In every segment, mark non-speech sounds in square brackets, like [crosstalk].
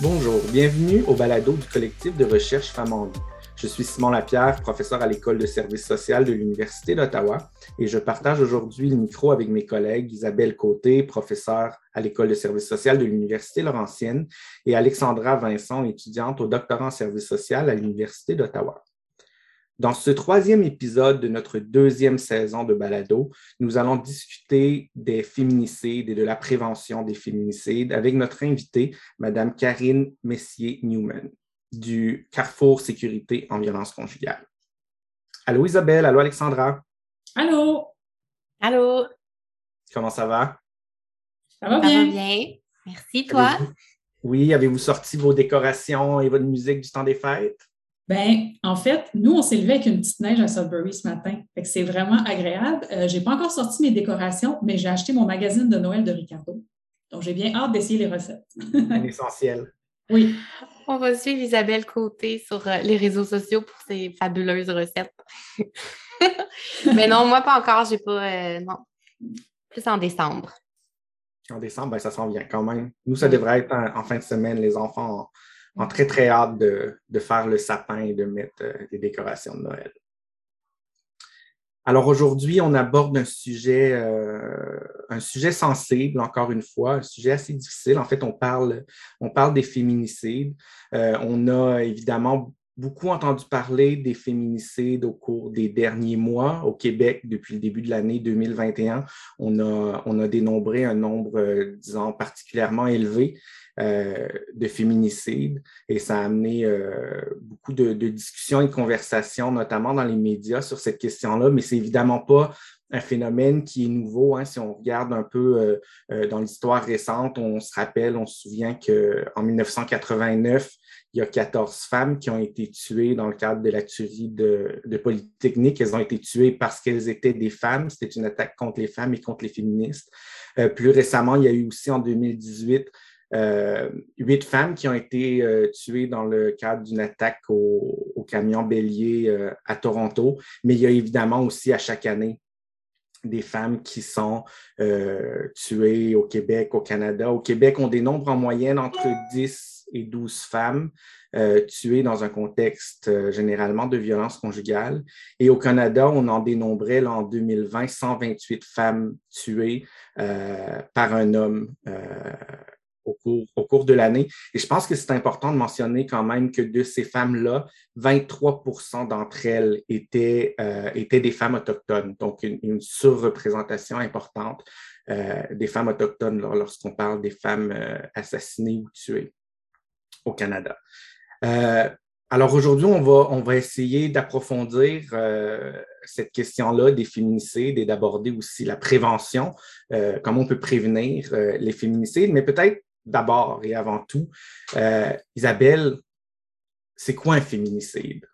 Bonjour, bienvenue au balado du collectif de recherche Femmes. Je suis Simon Lapierre, professeur à l'École de services social de l'Université d'Ottawa et je partage aujourd'hui le micro avec mes collègues Isabelle Côté, professeure à l'École de services social de l'Université Laurentienne et Alexandra Vincent, étudiante au doctorat en services social à l'Université d'Ottawa. Dans ce troisième épisode de notre deuxième saison de Balado, nous allons discuter des féminicides et de la prévention des féminicides avec notre invitée, Madame Karine Messier-Newman du Carrefour Sécurité en violence conjugale. Allô Isabelle, allô Alexandra. Allô? Allô? Comment ça va? Ça va bien. Ça va bien. Merci, toi? oui, avez-vous sorti vos décorations et votre musique du temps des fêtes? Ben, en fait, nous, on s'est levé avec une petite neige à Sudbury ce matin. c'est vraiment agréable. Euh, je n'ai pas encore sorti mes décorations, mais j'ai acheté mon magazine de Noël de Ricardo. Donc, j'ai bien hâte d'essayer les recettes. [laughs] Un essentiel. Oui. On va suivre Isabelle Côté sur euh, les réseaux sociaux pour ses fabuleuses recettes. [laughs] [laughs] mais non, moi, pas encore. J'ai pas. Euh, non. Plus en décembre. En décembre, ben, ça s'en vient quand même. Nous, ça devrait être en, fin de semaine. Les enfants ont, très, très hâte de, faire le sapin et de mettre des euh, décorations de Noël. Alors aujourd'hui, on aborde un sujet, euh, un sujet sensible, encore une fois, un sujet assez difficile. En fait, on parle, on parle des féminicides. On a évidemment beaucoup entendu parler des féminicides au cours des derniers mois au Québec depuis le début de l'année 2021. On a, on a dénombré un nombre, euh, disons, particulièrement élevé euh, de féminicide et ça a amené euh, beaucoup de, discussions et de conversations, notamment dans les médias, sur cette question-là, mais c'est évidemment pas un phénomène qui est nouveau. Hein. Si on regarde un peu euh, dans l'histoire récente, on se rappelle, on se souvient qu'en 1989, il y a 14 femmes qui ont été tuées dans le cadre de la tuerie de, Polytechnique. Elles ont été tuées parce qu'elles étaient des femmes. C'était une attaque contre les femmes et contre les féministes. plus récemment, il y a eu aussi en 2018 euh, huit femmes qui ont été euh, tuées dans le cadre d'une attaque au, camion bélier euh, à Toronto, mais il y a évidemment aussi à chaque année des femmes qui sont tuées au Québec, au Canada. Au Québec, on dénombre en moyenne entre 10 et 12 femmes tuées dans un contexte généralement de violence conjugale. Et au Canada, on en dénombrait en 2020 128 femmes tuées par un homme au cours, de l'année. Et je pense que c'est important de mentionner quand même que de ces femmes-là, 23% d'entre elles étaient, euh, étaient des femmes autochtones, donc une, surreprésentation importante euh, des femmes autochtones lorsqu'on parle des femmes euh, assassinées ou tuées au Canada. alors aujourd'hui, on va, essayer d'approfondir cette question-là des féminicides et d'aborder aussi la prévention, comment on peut prévenir les féminicides, mais peut-être d'abord et avant tout. Euh, Isabelle, c'est quoi un féminicide?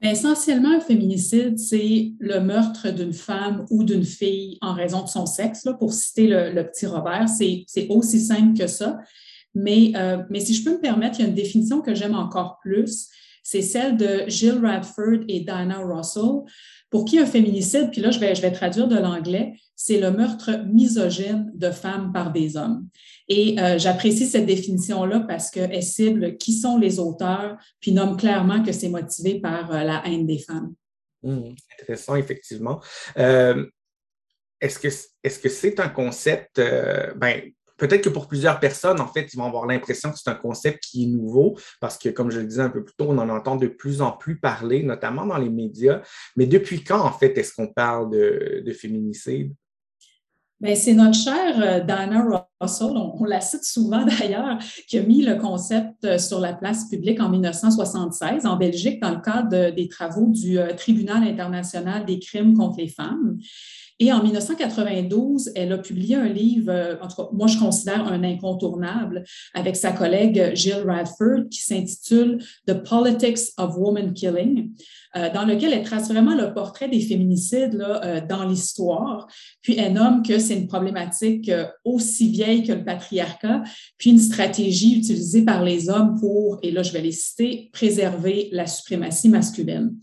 Ben, essentiellement, un féminicide, c'est le meurtre d'une femme ou d'une fille en raison de son sexe. pour citer le, petit Robert, c'est aussi simple que ça. Mais, euh, mais si je peux me permettre, il y a une définition que j'aime encore plus. C'est celle de Jill Radford et Diana Russell, pour qui un féminicide, puis là, je vais, je vais traduire de l'anglais, c'est le meurtre misogyne de femmes par des hommes. Et euh, j'apprécie cette définition-là parce qu'elle cible qui sont les auteurs, puis nomme clairement que c'est motivé par euh, la haine des femmes. Mmh, intéressant, effectivement. Est-ce que est-ce c'est un concept, ben, peut-être que pour plusieurs personnes, en fait, ils vont avoir l'impression que c'est un concept qui est nouveau parce que, comme je le disais un peu plus tôt, on en entend de plus en plus parler, notamment dans les médias. Mais depuis quand, en fait, est-ce qu'on parle de, féminicide? Bien, c'est notre chère euh, Diana On, la cite souvent [laughs] d'ailleurs, qui a mis le concept euh, sur la place publique en 1976 en Belgique dans le cadre des travaux du euh, Tribunal international des crimes contre les femmes. Et en 1992, elle a publié un livre, euh, en tout cas, moi je considère un incontournable, avec sa collègue Jill Radford, qui s'intitule The Politics of Woman Killing, dans lequel elle trace vraiment le portrait des féminicides dans l'histoire. Puis elle nomme que c'est une problématique aussi vieille que le patriarcat, puis une stratégie utilisée par les hommes pour, et là je vais les citer, préserver la suprématie masculine.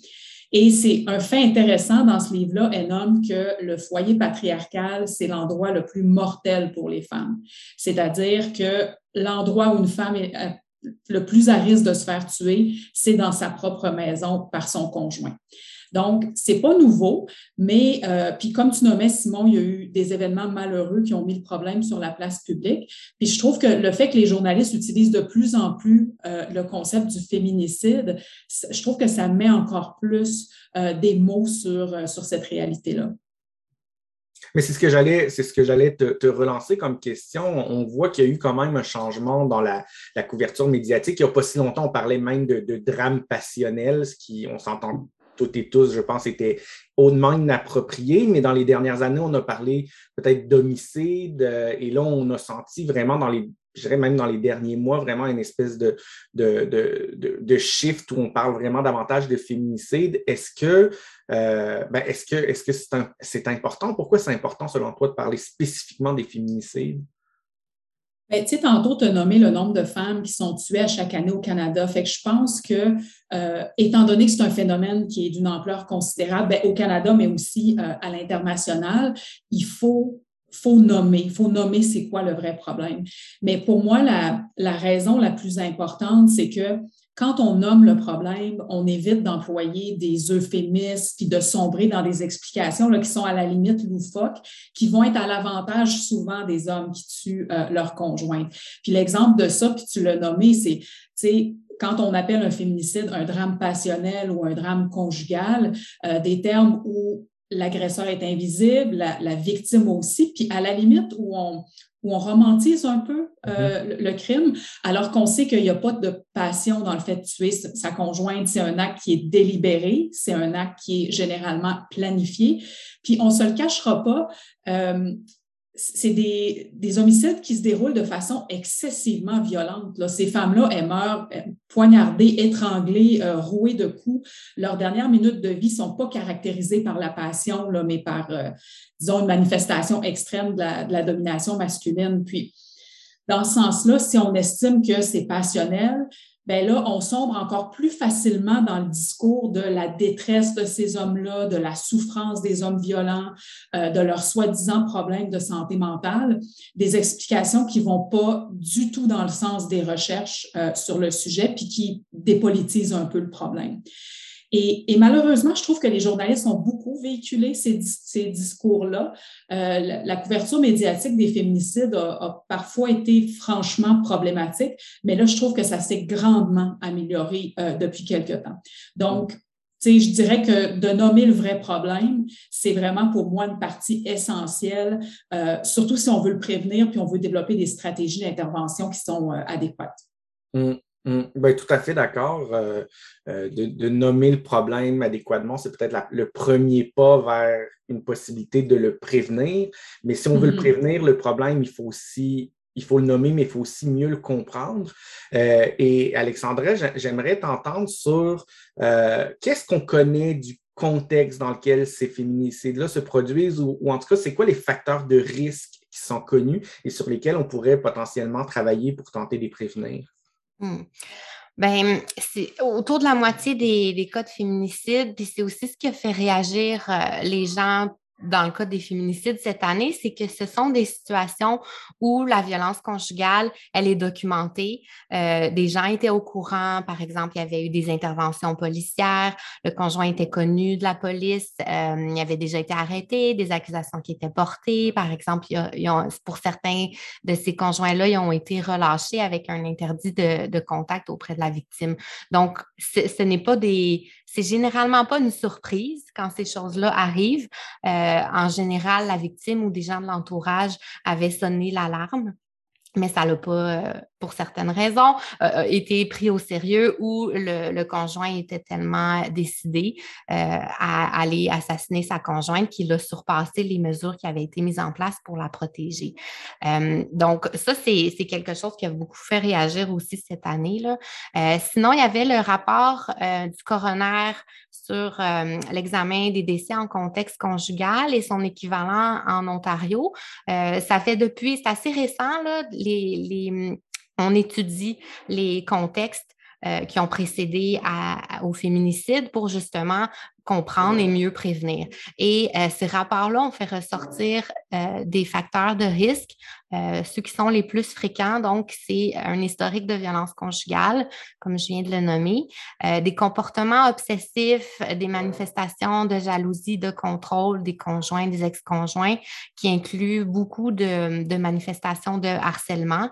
Et c'est un fait intéressant dans ce livre-là, elle nomme que le foyer patriarcal, c'est l'endroit le plus mortel pour les femmes. C'est-à-dire que l'endroit où une femme est euh, le plus à risque de se faire tuer, c'est dans sa propre maison par son conjoint. Donc, c'est pas nouveau, mais euh, puis comme tu nommais, Simon, il y a eu des événements malheureux qui ont mis le problème sur la place publique. Puis je trouve que le fait que les journalistes utilisent de plus en plus euh, le concept du féminicide, je trouve que ça met encore plus euh, des mots sur, sur cette réalité-là. Mais c'est ce que j'allais, c'est ce que j'allais te, relancer comme question. On voit qu'il y a eu quand même un changement dans la, couverture médiatique. Il n'y a pas si longtemps, on parlait même de, de drame passionnel, ce qui, on s'entend toutes et tous, je pense, étaient hautement inappropriés, mais dans les dernières années, on a parlé peut-être d'homicide, euh, et là, on a senti vraiment dans les, je dirais même dans les derniers mois, vraiment une espèce de, de, de, shift où on parle vraiment davantage de féminicide. Est-ce que euh, ben, est-ce que est-ce que c'est important? Pourquoi c'est important, selon toi, de parler spécifiquement des féminicides? Ben, tu sais, tantôt, tu as nommé le nombre de femmes qui sont tuées à chaque année au Canada. Fait que je pense que, euh, étant donné que c'est un phénomène qui est d'une ampleur considérable ben, au Canada, mais aussi euh, à l'international, il faut faut nommer, il faut nommer c'est quoi le vrai problème. Mais pour moi, la, la raison la plus importante, c'est que quand on nomme le problème, on évite d'employer des euphémismes puis de sombrer dans des explications qui sont à la limite loufoques, qui vont être à l'avantage souvent des hommes qui tuent euh, leur conjoint. Puis l'exemple de ça, puis tu l'as nommé, c'est, tu quand on appelle un féminicide un drame passionnel ou un drame conjugal, euh, des termes où l'agresseur est invisible, la, victime aussi, puis à la limite où on, où on romantise un peu euh, mhm. le, crime, alors qu'on sait qu'il n'y a pas de passion dans le fait de tuer sa conjointe. C'est un acte qui est délibéré, c'est un acte qui est généralement planifié. Puis on ne se le cachera pas, euh, c'est des, des, homicides qui se déroulent de façon excessivement violente. Là. Ces femmes-là, elles meurent poignardées, étranglées, euh, rouées de coups. Leurs dernières minutes de vie ne sont pas caractérisées par la passion, là, mais par, euh, disons, une manifestation extrême de la, de la, domination masculine. Puis, dans ce sens-là, si on estime que c'est passionnel, ben là, on sombre encore plus facilement dans le discours de la détresse de ces hommes-là, de la souffrance des hommes violents, euh, de leurs soi-disant problèmes de santé mentale, des explications qui vont pas du tout dans le sens des recherches euh, sur le sujet, puis qui dépolitisent un peu le problème. Et, malheureusement, je trouve que les journalistes ont beaucoup véhiculé ces, discours-là. Euh, la, couverture médiatique des féminicides a, parfois été franchement problématique, mais là, je trouve que ça s'est grandement amélioré euh, depuis quelque temps. Donc, sais, je dirais que de nommer le vrai problème, c'est vraiment pour moi une partie essentielle, euh, surtout si on veut le prévenir puis on veut développer des stratégies d'intervention qui sont adéquates. Mmh. Mm. Ben, tout à fait d'accord. Euh, euh, de, nommer le problème adéquatement, c'est peut-être le premier pas vers une possibilité de le prévenir. Mais si on veut le mm-hmm. prévenir, le problème, il faut aussi il faut le nommer, mais il faut aussi mieux le comprendre. Euh, et Alexandra, j'aimerais t'entendre sur qu'est-ce qu'on connaît du contexte dans lequel ces féminicides-là se produisent, ou, en tout cas, c'est quoi les facteurs de risque qui sont connus et sur lesquels on pourrait potentiellement travailler pour tenter de les prévenir? Mmh. Ben, c'est autour de la moitié des, des cas de féminicide, puis c'est aussi ce qui a fait réagir euh, les gens dans le cas des féminicides cette année, c'est que ce sont des situations où la violence conjugale, elle est documentée. Euh, des gens étaient au courant, par exemple, il y avait eu des interventions policières, le conjoint était connu de la police, euh, il avait déjà été arrêté, des accusations qui étaient portées. Par exemple, pour certains de ces conjoints-là, ils ont été relâchés avec un interdit de, de contact auprès de la victime. Donc, ce n'est pas des c'est généralement pas une surprise quand ces choses-là arrivent. Euh, en général, la victime ou des gens de l'entourage avaient sonné l'alarme, mais ça n'a pas, euh, pour certaines raisons, a été pris au sérieux ou le, conjoint était tellement décidé à aller assassiner sa conjointe qu'il a surpassé les mesures qui avaient été mises en place pour la protéger. donc, ça, c'est quelque chose qui a beaucoup fait réagir aussi cette année. Là. sinon, il y avait le rapport du coroner sur l'examen des décès en contexte conjugal et son équivalent en Ontario. ça fait depuis, c'est assez récent, là, les, on étudie les contextes euh, qui ont précédé au féminicide pour justement comprendre et mieux prévenir. Et euh, ces rapports-là ont fait ressortir euh, des facteurs de risque, euh, ceux qui sont les plus fréquents. Donc, c'est un historique de violence conjugale, comme je viens de le nommer, des comportements obsessifs, des manifestations de jalousie, de contrôle des conjoints, des ex-conjoints, qui incluent beaucoup de, manifestations de harcèlement.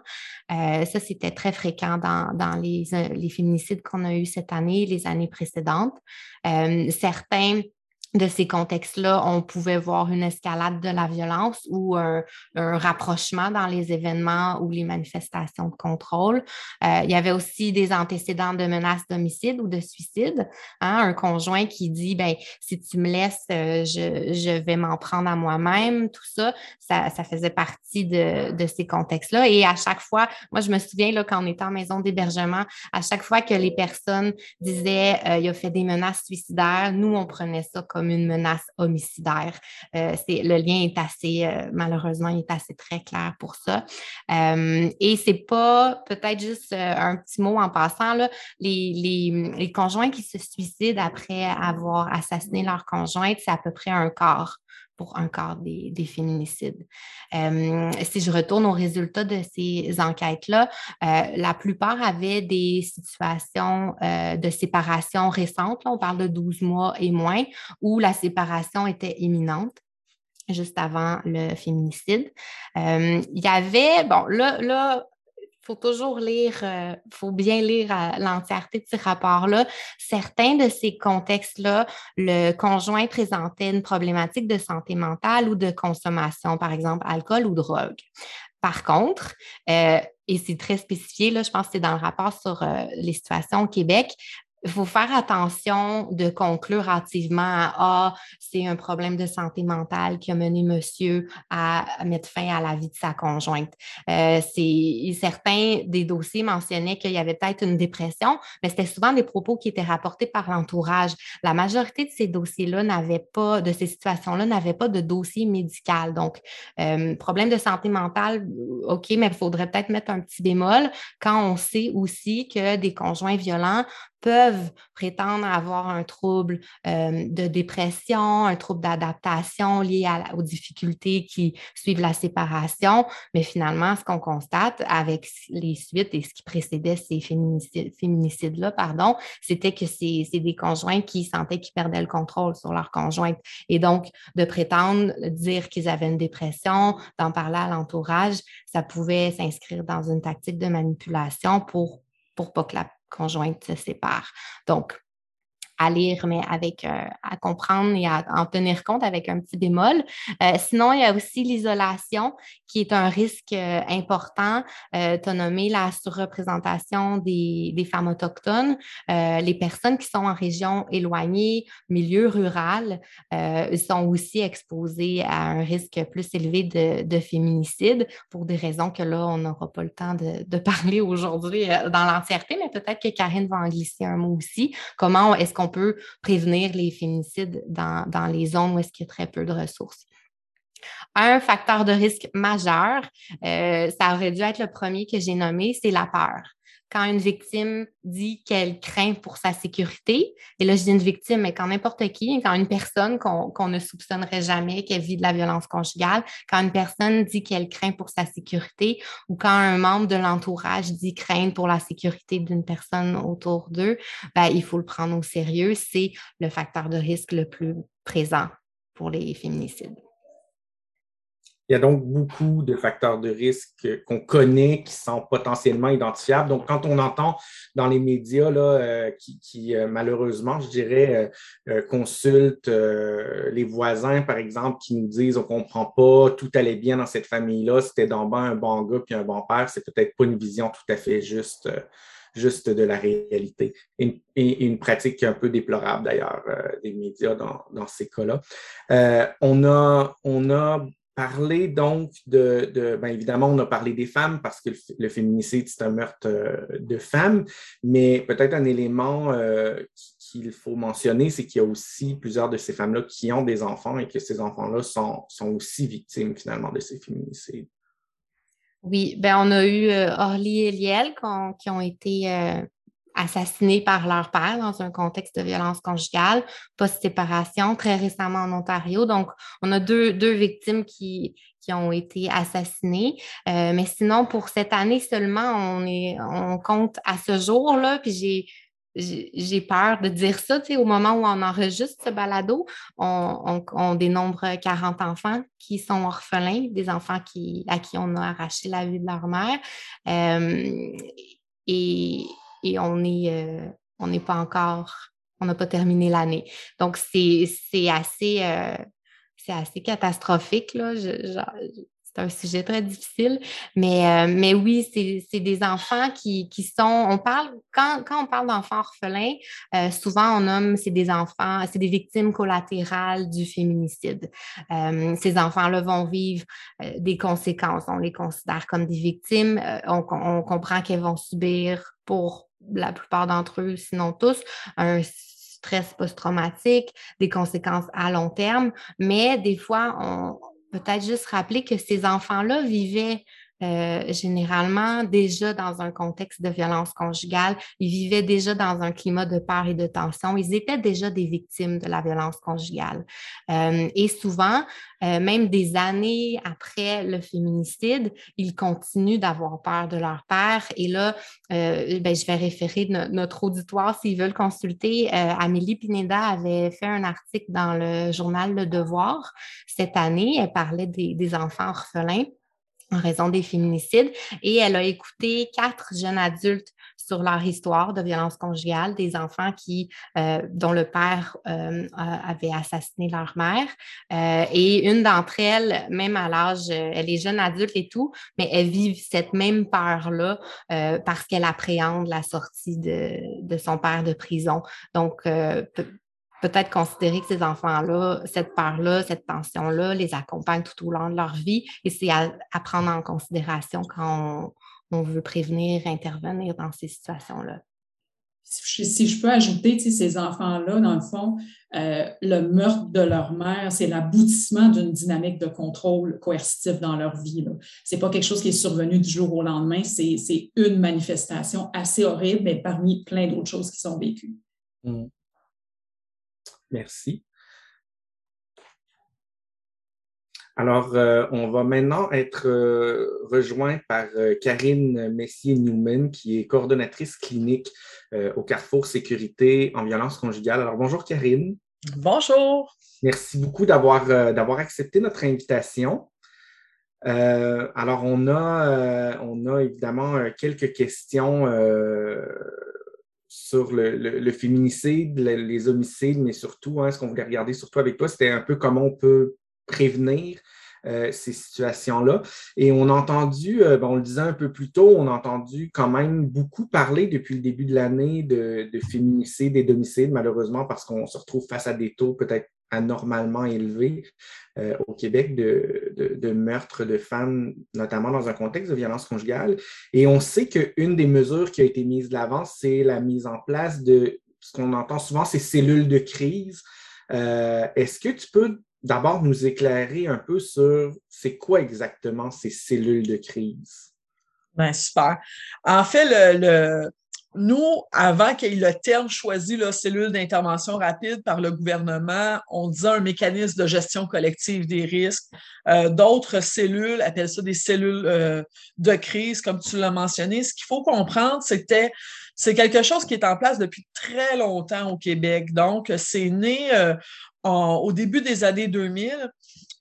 ça, c'était très fréquent dans, les, les féminicides qu'on a eus cette année, les années précédentes. Certains de ces contextes-là, on pouvait voir une escalade de la violence ou un, rapprochement dans les événements ou les manifestations de contrôle. Euh, il y avait aussi des antécédents de menaces d'homicide ou de suicide. Hein, un conjoint qui dit, ben, si tu me laisses, euh, je, vais m'en prendre à moi-même. Tout ça, ça, faisait partie de, ces contextes-là. Et à chaque fois, moi, je me souviens, là, quand on était en maison d'hébergement, à chaque fois que les personnes disaient, euh, il a fait des menaces suicidaires, nous, on prenait ça comme une menace homicidaire. Euh, le lien est assez, euh, malheureusement, il est assez très clair pour ça. Euh, et c'est pas, peut-être juste un petit mot en passant, là, les, conjoints qui se suicident après avoir assassiné leur conjointe, c'est à peu près un quart pour un quart des, féminicides. Euh, si je retourne aux résultats de ces enquêtes-là, euh, la plupart avaient des situations euh, de séparation récentes, on parle de 12 mois et moins, où la séparation était imminente juste avant le féminicide. il y avait, bon, là, là faut toujours lire, euh, faut bien lire euh, l'entièreté de ces rapports-là. Certains de ces contextes-là, le conjoint présentait une problématique de santé mentale ou de consommation, par exemple, alcool ou drogue. Par contre, euh, et c'est très spécifié, je pense que c'est dans le rapport sur les situations au Québec, il faut faire attention de conclure hâtivement à Ah, c'est un problème de santé mentale qui a mené monsieur à mettre fin à la vie de sa conjointe. Euh, certains des dossiers mentionnaient qu'il y avait peut-être une dépression, mais c'était souvent des propos qui étaient rapportés par l'entourage. La majorité de ces dossiers-là n'avaient pas, de ces situations-là, n'avaient pas de dossier médical. Donc, euh, problème de santé mentale, OK, mais il faudrait peut-être mettre un petit bémol quand on sait aussi que des conjoints violents peuvent prétendre avoir un trouble euh, de dépression, un trouble d'adaptation lié aux difficultés qui suivent la séparation. Mais finalement, ce qu'on constate avec les suites et ce qui précédait ces féminicides-là, pardon, c'était que c'est des conjoints qui sentaient qu'ils perdaient le contrôle sur leur conjointe. Et donc, de prétendre dire qu'ils avaient une dépression, d'en parler à l'entourage, ça pouvait s'inscrire dans une tactique de manipulation pour pour pas que la conjointe se sépare. Donc, à lire, mais avec euh, à comprendre et à en tenir compte avec un petit bémol. Euh, sinon, il y a aussi l'isolation qui est un risque euh, important. Tu as nommé la surreprésentation des, des femmes autochtones. les personnes qui sont en région éloignée, milieu rural, sont aussi exposées à un risque plus élevé de, de féminicide pour des raisons que là, on n'aura pas le temps de, de [laughs] parler aujourd'hui dans l'entièreté, mais peut-être que Karine va en glisser un mot aussi. Comment est-ce qu'on peut prévenir les féminicides dans, dans les zones où est-ce qu'il y a très peu de ressources. Un facteur de risque majeur, euh, ça aurait dû être le premier que j'ai nommé, c'est la peur. Quand une victime dit qu'elle craint pour sa sécurité, et là je dis une victime, mais quand n'importe qui, quand une personne qu'on ne soupçonnerait jamais qu'elle vit de la violence conjugale, quand une personne dit qu'elle craint pour sa sécurité, ou quand un membre de l'entourage dit craindre pour la sécurité d'une personne autour d'eux, ben, il faut le prendre au sérieux. C'est le facteur de risque le plus présent pour les féminicides. Il y a donc beaucoup de facteurs de risque qu'on connaît qui sont potentiellement identifiables. Donc, quand on entend dans les médias là, euh, qui, euh, malheureusement, je dirais, euh, consultent les voisins, par exemple, qui nous disent on comprend pas, tout allait bien dans cette famille-là, c'était d'en bas un bon gars puis un bon père, c'est peut-être pas une vision tout à fait juste juste de la réalité. Et, une pratique un peu déplorable d'ailleurs des médias dans, dans ces cas-là. on, a, on a parler donc de, bien évidemment, on a parlé des femmes parce que le, féminicide, c'est un meurtre euh, de femmes, mais peut-être un élément euh, qu'il faut mentionner, c'est qu'il y a aussi plusieurs de ces femmes-là qui ont des enfants et que ces enfants-là sont, sont aussi victimes finalement de ces féminicides. Oui, ben on a eu euh, Orly et Liel qui ont été assassinés par leur père dans un contexte de violence conjugale, post-séparation, très récemment en Ontario. Donc, on a deux, deux victimes qui, qui ont été assassinées. Euh, mais sinon, pour cette année seulement, on, est, on compte à ce jour-là, puis j'ai j'ai peur de dire ça, tu sais, au moment où on enregistre ce balado, on, on, dénombre 40 enfants qui sont orphelins, des enfants qui, à qui on a arraché la vie de leur mère. Euh, et, et on est, euh, on n'est pas encore, on n'a pas terminé l'année. Donc, c'est assez, euh, c'est assez catastrophique. Là. C'est un sujet très difficile, mais, euh, mais oui, c'est des enfants qui, qui, sont, on parle, quand, quand on parle d'enfants orphelins, souvent on nomme, c'est des enfants, c'est des victimes collatérales du féminicide. Ces enfants-là vont vivre des conséquences, on les considère comme des victimes, on comprend qu'elles vont subir pour la plupart d'entre eux, sinon tous, un stress post-traumatique, des conséquences à long terme, mais des fois, on, peut-être juste rappeler que ces enfants-là vivaient euh, généralement déjà dans un contexte de violence conjugale. Ils vivaient déjà dans un climat de peur et de tension. Ils étaient déjà des victimes de la violence conjugale. Euh, et souvent, euh, même des années après le féminicide, ils continuent d'avoir peur de leur père. Et là, ben, je vais référer notre auditoire s'ils veulent consulter. Amélie Pineda avait fait un article dans le journal Le Devoir cette année. Elle parlait des enfants orphelins en raison des féminicides. Et elle a écouté quatre jeunes adultes sur leur histoire de violence conjugale, des enfants qui, euh, dont le père euh, avait assassiné leur mère. Euh, et une d'entre elles, même à l'âge, elle est jeune adulte et tout, mais elle vit cette même peur-là parce qu'elle appréhende la sortie de, de, son père de prison. Donc, peut-être considérer que ces enfants-là, cette peur-là, cette tension-là, les accompagne tout au long de leur vie et c'est à, prendre en considération quand on, veut prévenir, intervenir dans ces situations-là. Si je peux ajouter, ces enfants-là, dans le fond, euh, le meurtre de leur mère, c'est l'aboutissement d'une dynamique de contrôle coercitif dans leur vie. Ce n'est pas quelque chose qui est survenu du jour au lendemain, c'est une manifestation assez horrible, mais parmi plein d'autres choses qui sont vécues. Mmh. Merci. Alors, euh, on va maintenant être euh, rejoint par euh, Karine Messier-Newman, qui est coordonnatrice clinique au Carrefour Sécurité en violence conjugale. Alors, bonjour Karine. Bonjour. Merci beaucoup d'avoir accepté notre invitation. alors, on a, on a évidemment quelques questions sur le, féminicide, les homicides, mais surtout, hein, ce qu'on voulait regarder surtout avec toi, c'était un peu comment on peut prévenir euh, ces situations-là. Et on a entendu, euh, on le disait un peu plus tôt, on a entendu quand même beaucoup parler depuis le début de l'année de, de féminicide et d'homicide, malheureusement, parce qu'on se retrouve face à des taux peut-être anormalement élevé euh, au Québec de, de, meurtres de femmes, notamment dans un contexte de violence conjugale. Et on sait qu'une des mesures qui a été mise de l'avant, c'est la mise en place de ce qu'on entend souvent, ces cellules de crise. Euh, est-ce que tu peux d'abord nous éclairer un peu sur c'est quoi exactement ces cellules de crise? Bien, super. En fait, le nous, avant qu'il y ait le terme choisi, la cellule d'intervention rapide par le gouvernement, on disait un mécanisme de gestion collective des risques. Euh, d'autres cellules appellent ça des cellules euh, de crise, comme tu l'as mentionné. Ce qu'il faut comprendre, c'était c'est quelque chose qui est en place depuis très longtemps au Québec. Donc, c'est né euh, au début des années 2000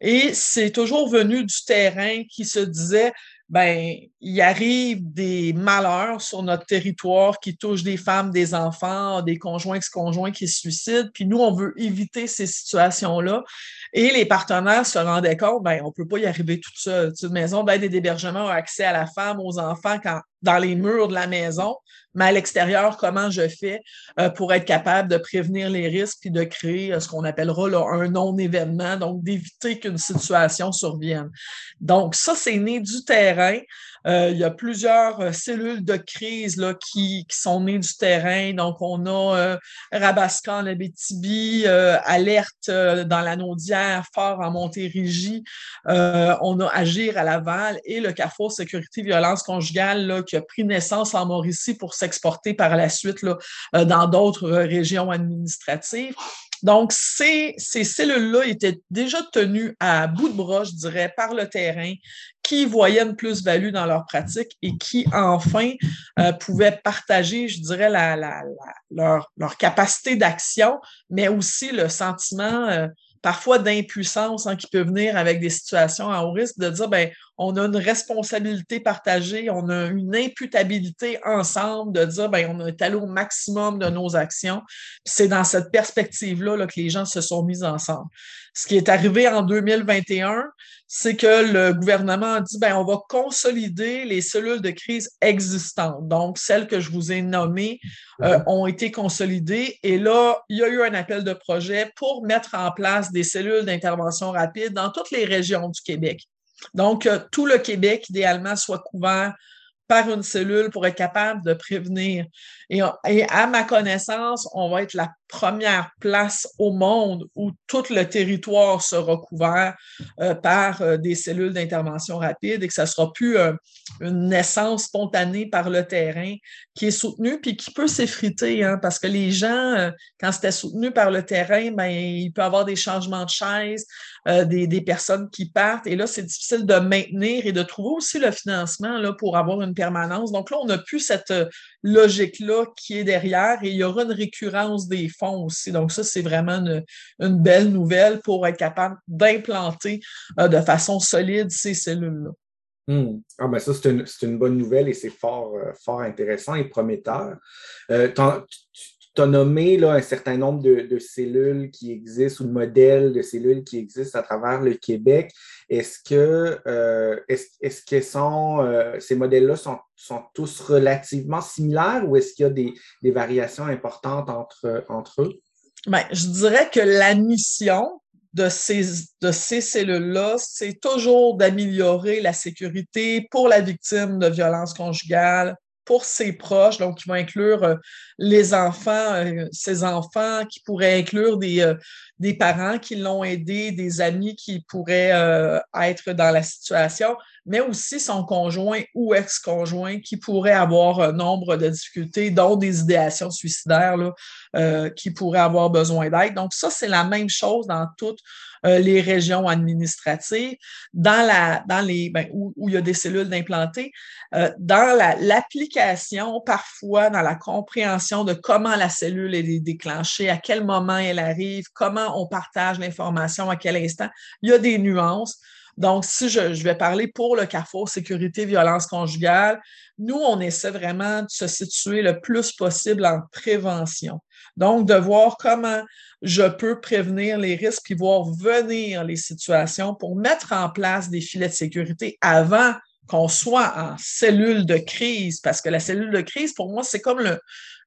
Et c'est toujours venu du terrain qui se disait, ben, il arrive des malheurs sur notre territoire qui touchent des femmes, des enfants, des conjoints, ex-conjoints qui se suicident. Puis nous, on veut éviter ces situations-là. Et les partenaires se rendaient compte, ben, on peut pas y arriver tout seul. Une maison d'aide et d'hébergement a accès à la femme, aux enfants quand, dans les murs de la maison, mais à l'extérieur, comment je fais euh, pour être capable de prévenir les risques et de créer euh, ce qu'on appellera un non-événement, donc d'éviter qu'une situation survienne. Donc, ça, c'est né du terrain. Euh, il y a plusieurs cellules de crise là, qui, sont nées du terrain. Donc, on a Rabascan, la euh, Alerte dans la Naudière, Fort en Montérégie. on a Agir à Laval et le Carrefour Sécurité Violence Conjugale là, qui a pris naissance en Mauricie pour s'exporter par la suite là, dans d'autres régions administratives. Donc, ces, ces cellules-là étaient déjà tenues à bout de bras, je dirais, par le terrain, qui voyaient une plus-value dans leur pratique et qui, enfin, euh, pouvaient partager, je dirais, la, la, leur, leur, capacité d'action, mais aussi le sentiment euh, parfois d'impuissance hein, qui peut venir avec des situations à haut risque, de dire, ben, on a une responsabilité partagée, on a une imputabilité ensemble, de dire, ben, on est allé au maximum de nos actions. C'est dans cette perspective-là là, que les gens se sont mis ensemble. Ce qui est arrivé en 2021, c'est que le gouvernement a dit, ben, on va consolider les cellules de crise existantes. Donc, celles que je vous ai nommées euh, ont été consolidées. Et là, il y a eu un appel de projet pour mettre en place des cellules d'intervention rapide dans toutes les régions du Québec. Donc, tout le Québec, idéalement, soit couvert par une cellule pour être capable de prévenir. Et, à ma connaissance, on va être la première place au monde où tout le territoire sera couvert euh, par euh, des cellules d'intervention rapide et que ça ne sera plus euh, une naissance spontanée par le terrain qui est soutenue puis qui peut s'effriter hein, parce que les gens, quand c'était soutenu par le terrain, ben, il peut y avoir des changements de chaise, des, personnes qui partent et là, c'est difficile de maintenir et de trouver aussi le financement pour avoir une permanence. Donc là, on n'a plus cette logique-là qui est derrière et il y aura une récurrence des fonds aussi. Donc, ça, c'est vraiment une, belle nouvelle pour être capable d'implanter euh, de façon solide ces cellules-là. Hmm. Ah ben ça, c'est une, bonne nouvelle et c'est fort, euh, fort intéressant et prometteur. Euh, as nommé là, un certain nombre de, cellules qui existent ou de modèles de cellules qui existent à travers le Québec. Est-ce que, euh, est-ce, que sont, euh, ces modèles-là sont, sont, tous relativement similaires ou est-ce qu'il y a des, des variations importantes entre, entre eux? Bien, je dirais que la mission de ces, de ces cellules-là, c'est toujours d'améliorer la sécurité pour la victime de violences conjugales, pour ses proches, donc qui va inclure euh, les enfants, euh, ses enfants, qui pourraient inclure des, euh, des parents qui l'ont aidé, des amis qui pourraient être dans la situation, mais aussi son conjoint ou ex-conjoint qui pourrait avoir un nombre de difficultés, dont des idéations suicidaires, là, qui pourraient avoir besoin d'aide. Donc, ça, c'est la même chose dans toutes euh, les régions administratives, dans la, dans les, ben, où, il y a des cellules d'implantés, euh, dans l'application, parfois dans la compréhension de comment la cellule est déclenchée, à quel moment elle arrive, comment on partage l'information, à quel instant. Il y a des nuances. Donc, si je, vais parler pour le Carrefour Sécurité Violence Conjugale, nous, on essaie vraiment de se situer le plus possible en prévention. Donc, de voir comment je peux prévenir les risques puis voir venir les situations pour mettre en place des filets de sécurité avant qu'on soit en cellule de crise, parce que la cellule de crise, pour moi, c'est comme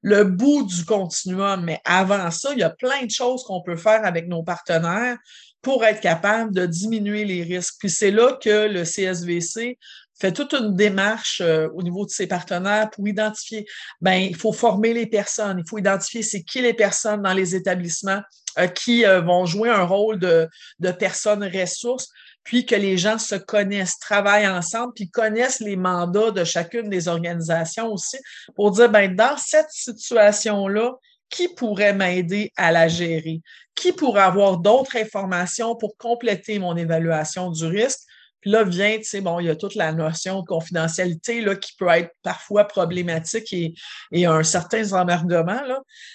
le bout du continuum. Mais avant ça, il y a plein de choses qu'on peut faire avec nos partenaires pour être capable de diminuer les risques. Puis c'est là que le CSVC fait toute une démarche euh, au niveau de ses partenaires pour identifier, ben, il faut former les personnes, il faut identifier c'est qui les personnes dans les établissements euh, qui euh, vont jouer un rôle de, de personnes ressources, puis que les gens se connaissent, travaillent ensemble, puis connaissent les mandats de chacune des organisations aussi pour dire, ben, dans cette situation-là, qui pourrait m'aider à la gérer? Qui pourrait avoir d'autres informations pour compléter mon évaluation du risque? Puis là vient, tu sais, bon, il y a toute la notion de confidentialité qui peut être parfois problématique et, un certain emmerdement.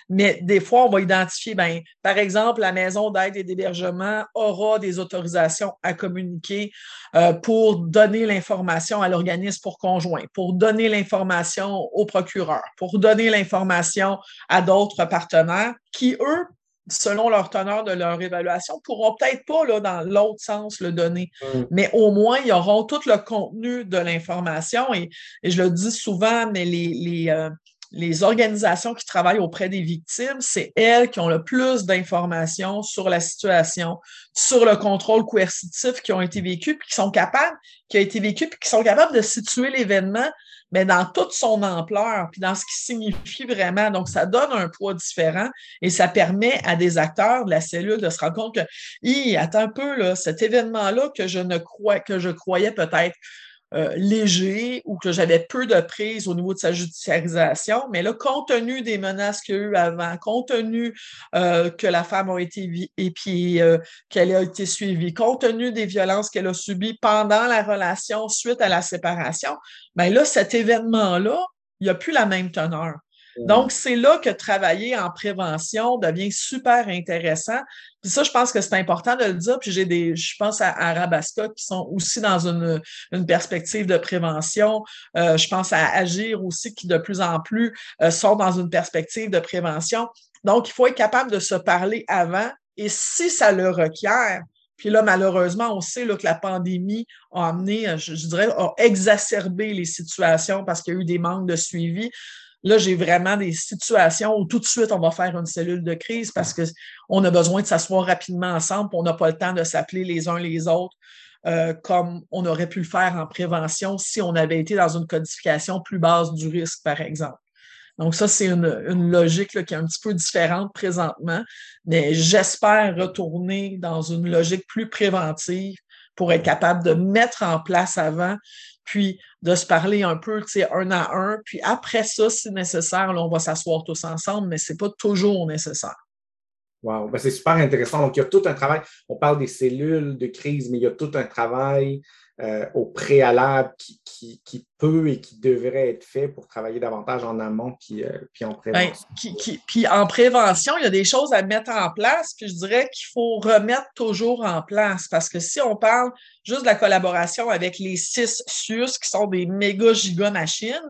Mais des fois, on va identifier, ben, par exemple, la maison d'aide et d'hébergement aura des autorisations à communiquer euh, pour donner l'information à l'organisme pour conjoint, pour donner l'information au procureur, pour donner l'information à d'autres partenaires qui, eux, selon leur teneur de leur évaluation, pourront peut-être pas, là, dans l'autre sens, le donner. Mm. Mais au moins, ils auront tout le contenu de l'information. Et, je le dis souvent, mais les, euh, les, organisations qui travaillent auprès des victimes, c'est elles qui ont le plus d'informations sur la situation, sur le contrôle coercitif qui ont été vécus, puis qui sont capables, qui a été vécu, puis qui sont capables de situer l'événement mais dans toute son ampleur, puis dans ce qui signifie vraiment. Donc, ça donne un poids différent et ça permet à des acteurs de la cellule de se rendre compte que, attends un peu, là, cet événement-là que je ne crois, que je croyais peut-être euh, léger ou que j'avais peu de prise au niveau de sa judiciarisation. Mais là, compte tenu des menaces qu'il y a eu avant, compte tenu euh, que la femme a été et puis euh, qu'elle a été suivie, compte tenu des violences qu'elle a subies pendant la relation suite à la séparation, bien là, cet événement-là, il n'y a plus la même teneur. Donc, c'est là que travailler en prévention devient super intéressant. Puis ça, je pense que c'est important de le dire. Puis j'ai des, je pense à, Arabasta qui sont aussi dans une, une perspective de prévention. Euh, je pense à Agir aussi qui de plus en plus euh, sont dans une perspective de prévention. Donc, il faut être capable de se parler avant. Et si ça le requiert, puis là, malheureusement, on sait là, que la pandémie a amené, je, je dirais, a exacerbé les situations parce qu'il y a eu des manques de suivi. Là, j'ai vraiment des situations où tout de suite, on va faire une cellule de crise parce qu'on a besoin de s'asseoir rapidement ensemble, on n'a pas le temps de s'appeler les uns les autres. Euh, comme on aurait pu le faire en prévention si on avait été dans une codification plus basse du risque, par exemple. Donc, ça, c'est une, logique qui est un petit peu différente présentement, mais j'espère retourner dans une logique plus préventive pour être capable de mettre en place avant puis de se parler un peu, tu sais, un à un. Puis après ça, si nécessaire, là, on va s'asseoir tous ensemble, mais ce n'est pas toujours nécessaire. Wow, ben, c'est super intéressant. Donc, il y a tout un travail. On parle des cellules de crise, mais il y a tout un travail euh, au préalable qui, peut et qui devrait être fait pour travailler davantage en amont puis, euh, puis en ben, prévention. puis en prévention, il y a des choses à mettre en place, puis je dirais qu'il faut remettre toujours en place parce que si on parle juste de la collaboration avec les six SUS qui sont des méga giga machines,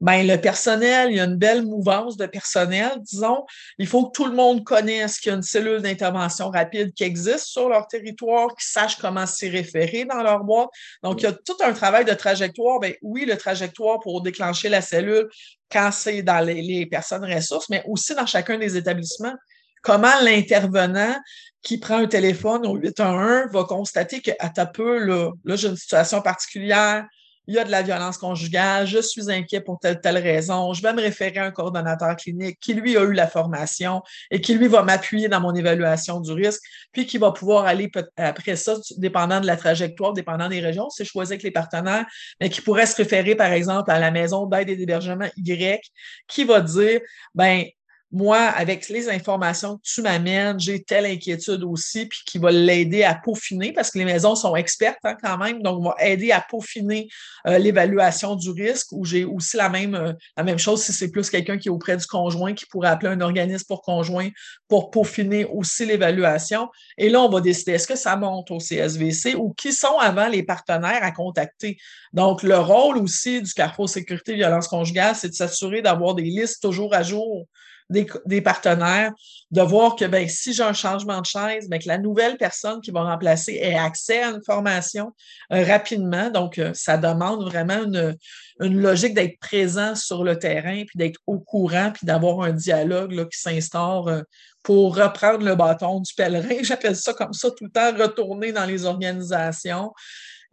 ben le personnel, il y a une belle mouvance de personnel, disons. Il faut que tout le monde connaisse qu'il y a une cellule d'intervention rapide qui existe sur leur territoire, qu'ils sachent comment s'y référer dans leur boîte. Donc, il y a tout un travail de trajectoire. Ben oui, le trajectoire pour déclencher la cellule quand c'est dans les, personnes ressources, mais aussi dans chacun des établissements comment l'intervenant qui prend un téléphone au 811 va constater que à ta peu, là j'ai une situation particulière, il y a de la violence conjugale, je suis inquiet pour telle telle raison, je vais me référer à un coordonnateur clinique qui, lui, a eu la formation et qui, lui, va m'appuyer dans mon évaluation du risque, puis qui va pouvoir aller après ça, dépendant de la trajectoire, dépendant des régions, c'est choisi avec les partenaires, mais qui pourrait se référer, par exemple, à la maison d'aide et d'hébergement Y, qui va dire, ben moi, avec les informations que tu m'amènes, j'ai telle inquiétude aussi, puis qui va l'aider à peaufiner, parce que les maisons sont expertes hein, quand même, donc va aider à peaufiner euh, l'évaluation du risque, où j'ai aussi la même, euh, la même chose si c'est plus quelqu'un qui est auprès du conjoint, qui pourrait appeler un organisme pour conjoint pour peaufiner aussi l'évaluation. Et là, on va décider est-ce que ça monte au CSVC ou qui sont avant les partenaires à contacter. Donc, le rôle aussi du Carrefour Sécurité Violence Conjugale, c'est de s'assurer d'avoir des listes toujours à jour des, partenaires, de voir que ben, si j'ai un changement de chaise, ben, que la nouvelle personne qui va remplacer ait accès à une formation euh, rapidement. Donc, euh, ça demande vraiment une, logique d'être présent sur le terrain, puis d'être au courant, puis d'avoir un dialogue là, qui s'instaure euh, pour reprendre le bâton du pèlerin. [laughs] J'appelle ça comme ça tout le temps, retourner dans les organisations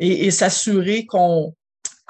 et s'assurer qu'on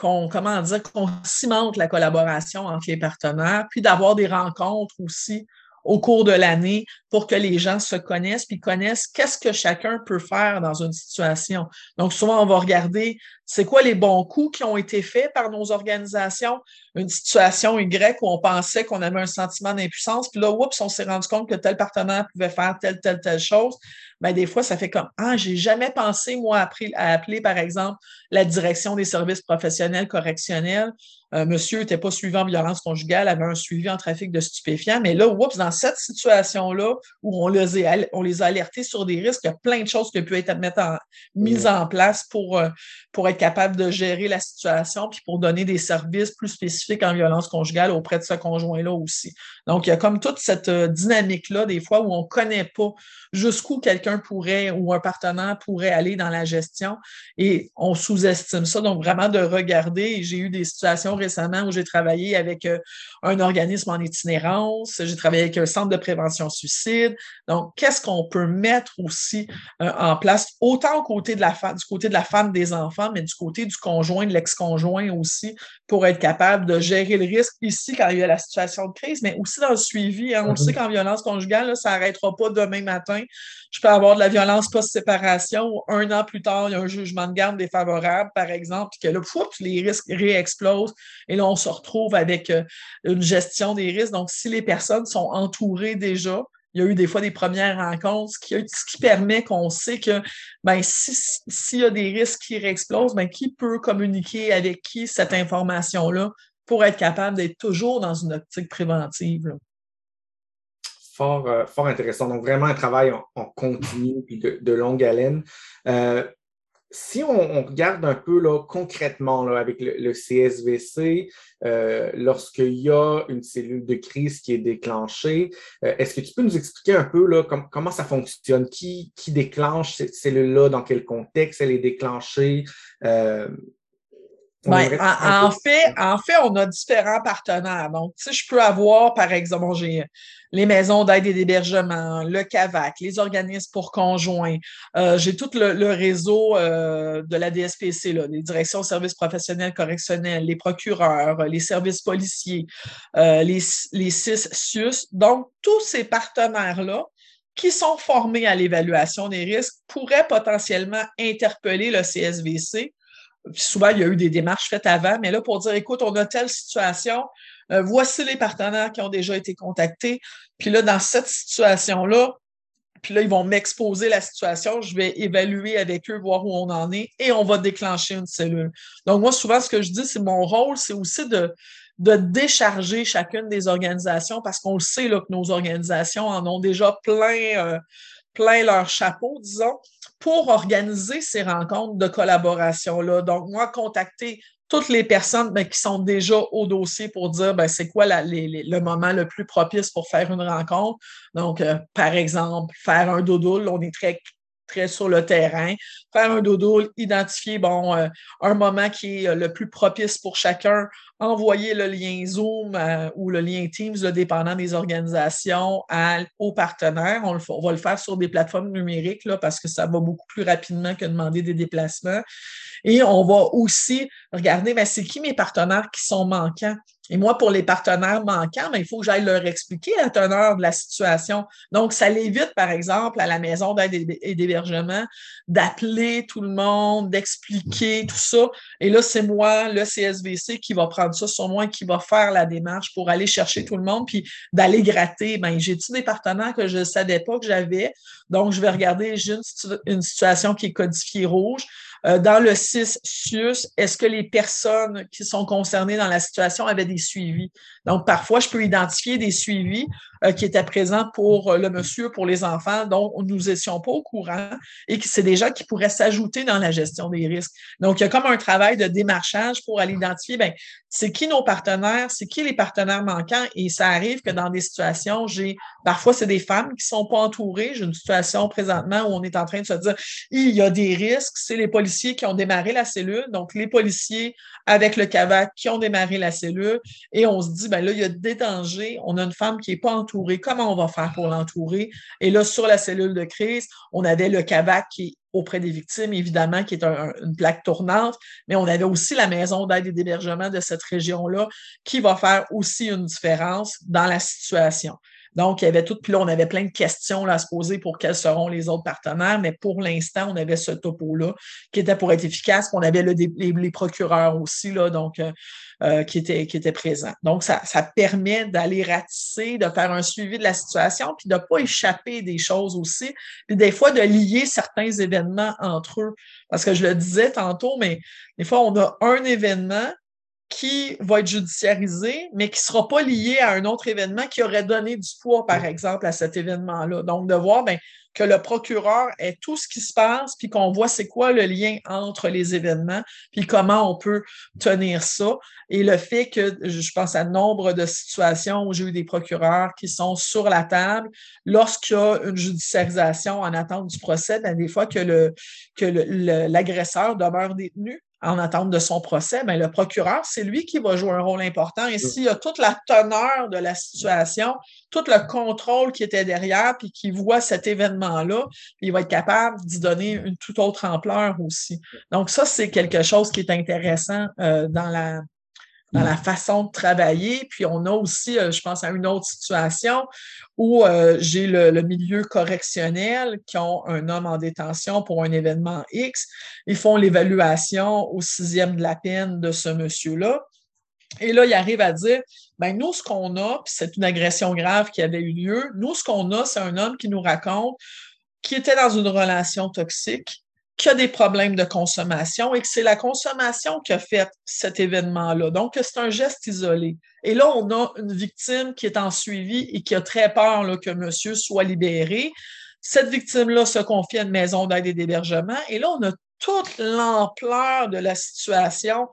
qu'on comment dire qu'on cimente la collaboration entre les partenaires, puis d'avoir des rencontres aussi au cours de l'année pour que les gens se connaissent puis connaissent qu'est-ce que chacun peut faire dans une situation. Donc souvent on va regarder, c'est quoi les bons coups qui ont été faits par nos organisations, une situation Y où on pensait qu'on avait un sentiment d'impuissance, puis là, oups, on s'est rendu compte que tel partenaire pouvait faire telle, telle, telle chose. Bien, des fois, ça fait comme Ah, j'ai jamais pensé, moi, à, à appeler, par exemple, la direction des services professionnels correctionnels euh, monsieur n'était pas suivi en violence conjugale, avait un suivi en trafic de stupéfiants. Mais là, oups, dans cette situation-là, où on les, a, on les a alertés sur des risques, il y a plein de choses qui peuvent être en, mises en place pour, euh, pour être capable de gérer la situation, puis pour donner des services plus spécifiques en violence conjugale auprès de ce conjoint-là aussi. Donc, il y a comme toute cette euh, dynamique-là, des fois, où on ne connaît pas jusqu'où quelqu'un pourrait ou un partenaire pourrait aller dans la gestion et on sous-estime ça. Donc, vraiment de regarder. J'ai eu des situations récemment où j'ai travaillé avec euh, un organisme en itinérance, j'ai travaillé avec un centre de prévention suicide. Donc, qu'est-ce qu'on peut mettre aussi euh, en place, autant au côté de la du côté de la femme des enfants, mais du côté du conjoint, de l'ex-conjoint aussi, pour être capable de gérer le risque ici quand il y a la situation de crise, mais aussi dans le suivi. Hein. On le sait qu'en violence conjugale, ça n'arrêtera pas demain matin. Je peux avoir de la violence post-séparation où un an plus tard, il y a un jugement de garde défavorable, par exemple, puis que là, les risques réexplosent et là, on se retrouve avec euh, une gestion des risques. Donc, si les personnes sont entourées déjà, il y a eu des fois des premières rencontres, ce qui, permet qu'on sait que ben, s'il y a des risques qui réexplosent, ben, qui peut communiquer avec qui cette information-là pour être capable d'être toujours dans une optique préventive. Fort, euh, fort intéressant. Donc, vraiment un travail en, continu et de, longue haleine. Euh, si on, regarde un peu là, concrètement là, avec le, CSVC, euh, lorsqu'il y a une cellule de crise qui est déclenchée, euh, est-ce que tu peux nous expliquer un peu là, comment ça fonctionne? Qui, qui déclenche cette cellule-là? Dans quel contexte elle est déclenchée? Euh, ben, en, fait, en fait, on a différents partenaires. Donc, si je peux avoir, par exemple, j'ai les maisons d'aide et d'hébergement, le CAVAC, les organismes pour conjoints. Euh, j'ai tout le, réseau euh, de la DSPC, là, les directions de services professionnels correctionnels, les procureurs, les services policiers, euh, les, les six SUS. Donc, tous ces partenaires-là qui sont formés à l'évaluation des risques pourraient potentiellement interpeller le CSVC souvent, il y a eu des démarches faites avant, mais là, pour dire, écoute, on a telle situation, euh, voici les partenaires qui ont déjà été contactés. Puis là, dans cette situation-là, puis là, ils vont m'exposer la situation, je vais évaluer avec eux, voir où on en est, et on va déclencher une cellule. Donc, moi, souvent, ce que je dis, c'est mon rôle, c'est aussi de, de décharger chacune des organisations, parce qu'on le sait là, que nos organisations en ont déjà plein, euh, plein leur chapeau, disons pour organiser ces rencontres de collaboration-là. Donc, moi, contacter toutes les personnes ben, qui sont déjà au dossier pour dire ben, c'est quoi le moment le plus propice pour faire une rencontre. Donc, euh, par exemple, faire un dodo, on est très sur le terrain, faire un dodo, identifier bon, euh, un moment qui est euh, le plus propice pour chacun, envoyer le lien Zoom euh, ou le lien Teams, le dépendant des organisations, aux partenaires. On, on, va le faire sur des plateformes numériques là, parce que ça va beaucoup plus rapidement que demander des déplacements. Et on va aussi regarder, ben, c'est qui mes partenaires qui sont manquants? Et moi, pour les partenaires manquants, ben, il faut que j'aille leur expliquer la teneur de la situation. Donc, ça l'évite, par exemple, à la maison d'aide et d'hébergement, d'appeler tout le monde, d'expliquer tout ça. Et là, c'est moi, le CSVC, qui va prendre ça sur moi et qui va faire la démarche pour aller chercher tout le monde, puis d'aller gratter. Ben, j'ai-tu des partenaires que je ne savais pas que j'avais? Donc, je vais regarder, j'ai une situation qui est codifiée rouge. Euh, dans le 6 SUS, est-ce que les personnes qui sont concernées dans la situation avaient des suivis? Donc, parfois, je peux identifier des suivis euh, qui étaient présents pour euh, le monsieur, pour les enfants, dont nous étions pas au courant et que c'est des gens qui pourraient s'ajouter dans la gestion des risques. Donc, il y a comme un travail de démarchage pour aller identifier, ben, c'est qui nos partenaires, c'est qui les partenaires manquants et ça arrive que dans des situations, j'ai, parfois, c'est des femmes qui sont pas entourées. J'ai une situation présentement où on est en train de se dire, il y a des risques, c'est les policiers qui ont démarré la cellule. Donc, les policiers avec le CAVAC qui ont démarré la cellule et on se dit, ben là, il y a des dangers. On a une femme qui n'est pas entourée. Comment on va faire pour l'entourer? Et là, sur la cellule de crise, on avait le CAVAC qui est auprès des victimes, évidemment, qui est une plaque tournante, mais on avait aussi la maison d'aide et d'hébergement de cette région-là qui va faire aussi une différence dans la situation. Donc, il y avait tout, puis là, on avait plein de questions là, à se poser pour quels seront les autres partenaires, mais pour l'instant, on avait ce topo-là qui était pour être efficace, puis on avait les, procureurs aussi, là, donc, euh, euh, qui, étaient, qui étaient présents. Donc, ça, ça permet d'aller ratisser, de faire un suivi de la situation, puis de ne pas échapper des choses aussi, puis des fois de lier certains événements entre eux. Parce que je le disais tantôt, mais des fois, on a un événement qui va être judiciarisé, mais qui ne sera pas lié à un autre événement qui aurait donné du poids, par exemple, à cet événement-là. Donc, de voir ben, que le procureur ait tout ce qui se passe, puis qu'on voit c'est quoi le lien entre les événements, puis comment on peut tenir ça. Et le fait que, je pense à nombre de situations où j'ai eu des procureurs qui sont sur la table lorsqu'il y a une judiciarisation en attente du procès, ben, des fois que le que l'agresseur demeure détenu en attente de son procès, bien, le procureur, c'est lui qui va jouer un rôle important. Et s'il y a toute la teneur de la situation, tout le contrôle qui était derrière, puis qui voit cet événement-là, il va être capable d'y donner une toute autre ampleur aussi. Donc, ça, c'est quelque chose qui est intéressant euh, dans la, dans la façon de travailler. Puis on a aussi, euh, je pense à une autre situation où euh, j'ai le, milieu correctionnel qui ont un homme en détention pour un événement X. Ils font l'évaluation au sixième de la peine de ce monsieur-là. Et là, il arrive à dire, ben nous, ce qu'on a, puis c'est une agression grave qui avait eu lieu, nous, ce qu'on a, c'est un homme qui nous raconte qui était dans une relation toxique, qui a des problèmes de consommation et que c'est la consommation qui a fait cet événement-là. Donc, c'est un geste isolé. Et là, on a une victime qui est en suivi et qui a très peur que monsieur soit libéré. Cette victime-là se confie à une maison d'aide et d'hébergement. Et là, on a toute l'ampleur de la situation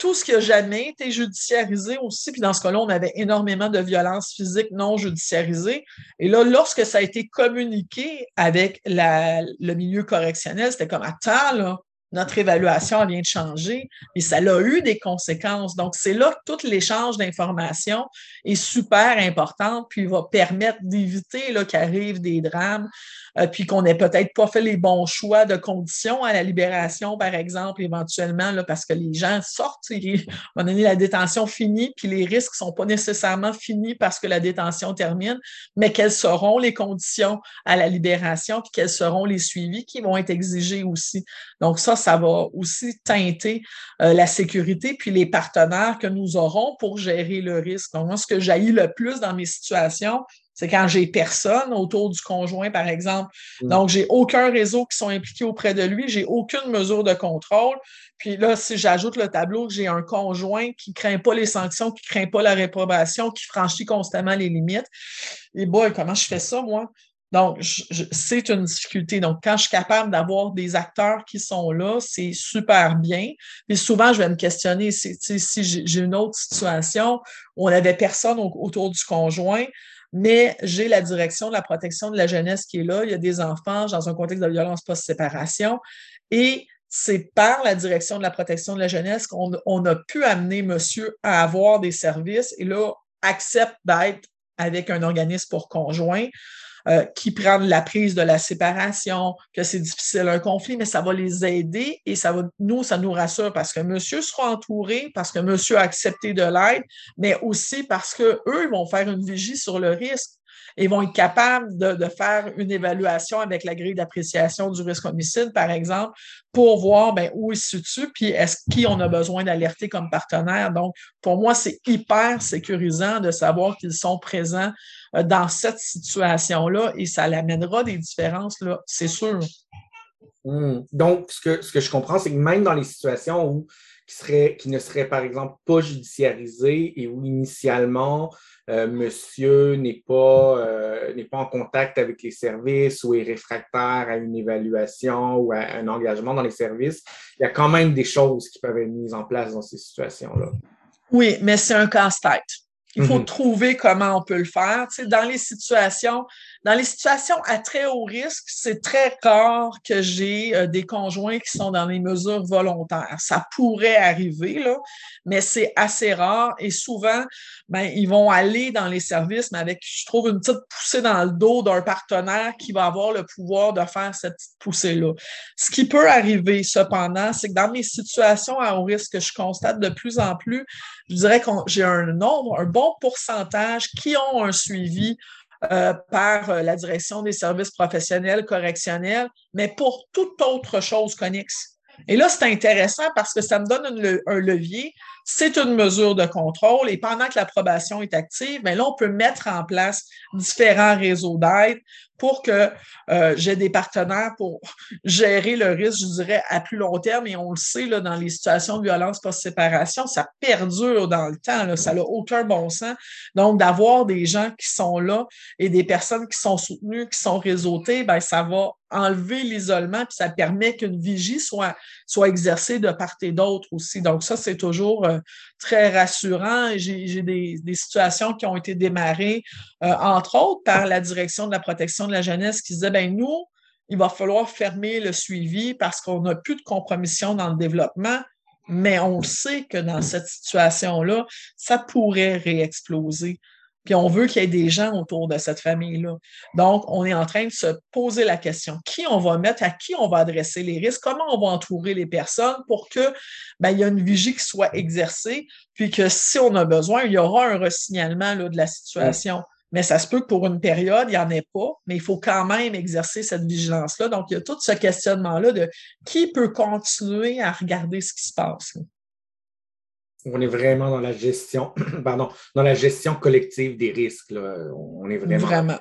tout ce qui n'a jamais été judiciarisé aussi. Puis dans ce cas-là, on avait énormément de violences physiques non judiciarisées. Et là, lorsque ça a été communiqué avec le milieu correctionnel, c'était comme, attends, là, notre évaluation vient de changer et ça a eu des conséquences. Donc, c'est là que tout l'échange d'informations est super important, puis va permettre d'éviter qu'arrivent des drames, euh, puis qu'on n'ait peut-être pas fait les bons choix de conditions à la libération, par exemple, éventuellement, là, parce que les gens sortent, à un moment donné, la détention finit, puis les risques ne sont pas nécessairement finis parce que la détention termine, mais quelles seront les conditions à la libération, puis quels seront les suivis qui vont être exigés aussi. Donc, ça, ça va aussi teinter euh, la sécurité, puis les partenaires que nous aurons pour gérer le risque. Donc, moi, ce que j'haïs le plus dans mes situations, c'est quand j'ai personne autour du conjoint, par exemple. Mm. Donc, j'ai aucun réseau qui sont impliqués auprès de lui, j'ai aucune mesure de contrôle. Puis là, si j'ajoute le tableau que j'ai un conjoint qui ne craint pas les sanctions, qui ne craint pas la réprobation, qui franchit constamment les limites, et boy, comment je fais ça, moi? Donc, c'est une difficulté. Donc, quand je suis capable d'avoir des acteurs qui sont là, c'est super bien. Puis souvent, je vais me questionner si, si j'ai une autre situation où on n'avait personne autour du conjoint, mais j'ai la direction de la protection de la jeunesse qui est là. Il y a des enfants dans un contexte de violence post-séparation. Et c'est par la direction de la protection de la jeunesse qu'on a pu amener monsieur à avoir des services et là, accepte d'être avec un organisme pour conjoint. Euh, qui prennent la prise de la séparation, que c'est difficile un conflit, mais ça va les aider et ça va, nous, ça nous rassure parce que monsieur sera entouré, parce que monsieur a accepté de l'aide, mais aussi parce qu'eux vont faire une vigie sur le risque et vont être capables de, faire une évaluation avec la grille d'appréciation du risque homicide, par exemple, pour voir ben, où ils se situent, puis est-ce qui on a besoin d'alerter comme partenaire. Donc, pour moi, c'est hyper sécurisant de savoir qu'ils sont présents dans cette situation-là et ça l'amènera des différences, là, c'est sûr. Hmm. Donc, ce que, ce que je comprends, c'est que même dans les situations où qui, serait, qui ne seraient, par exemple, pas judiciarisées et où initialement euh, monsieur n'est pas, euh, n'est pas en contact avec les services ou est réfractaire à une évaluation ou à un engagement dans les services, il y a quand même des choses qui peuvent être mises en place dans ces situations-là. Oui, mais c'est un casse-tête. Il faut mhm. trouver comment on peut le faire. Tu sais, dans les situations, dans les situations à très haut risque, c'est très rare que j'ai euh, des conjoints qui sont dans les mesures volontaires. Ça pourrait arriver, là, mais c'est assez rare et souvent, ben, ils vont aller dans les services, mais avec, je trouve, une petite poussée dans le dos d'un partenaire qui va avoir le pouvoir de faire cette poussée-là. Ce qui peut arriver, cependant, c'est que dans mes situations à haut risque que je constate de plus en plus, je dirais que j'ai un nombre, un bon pourcentage qui ont un suivi euh, par la direction des services professionnels correctionnels, mais pour toute autre chose connexe. Et là, c'est intéressant parce que ça me donne un levier. C'est une mesure de contrôle et pendant que l'approbation est active, bien là, on peut mettre en place différents réseaux d'aide pour que euh, j'ai des partenaires pour [laughs] gérer le risque, je dirais, à plus long terme. Et on le sait, là, dans les situations de violence post-séparation, ça perdure dans le temps. Ça n'a aucun bon sens. Donc, d'avoir des gens qui sont là et des personnes qui sont soutenues, qui sont réseautées, ben, ça va enlever l'isolement, puis ça permet qu'une vigie soit, soit exercée de part et d'autre aussi. Donc, ça, c'est toujours euh, très rassurant. J'ai des, des, situations qui ont été démarrées, euh, entre autres, par la direction de la protection de la jeunesse qui disait, ben nous, il va falloir fermer le suivi parce qu'on n'a plus de compromission dans le développement, mais on sait que dans cette situation-là, ça pourrait réexploser. Puis on veut qu'il y ait des gens autour de cette famille-là. Donc, on est en train de se poser la question qui on va mettre, à qui on va adresser les risques, comment on va entourer les personnes pour que ben, y ait une vigie qui soit exercée, puis que si on a besoin, il y aura un resignalement de la situation. Mais ça se peut que pour une période, il n'y en ait pas, mais il faut quand même exercer cette vigilance-là. Donc, il y a tout ce questionnement-là de qui peut continuer à regarder ce qui se passe on est vraiment dans la gestion, [clears throat] pardon, dans la gestion collective des risques. On est vraiment. Vraiment.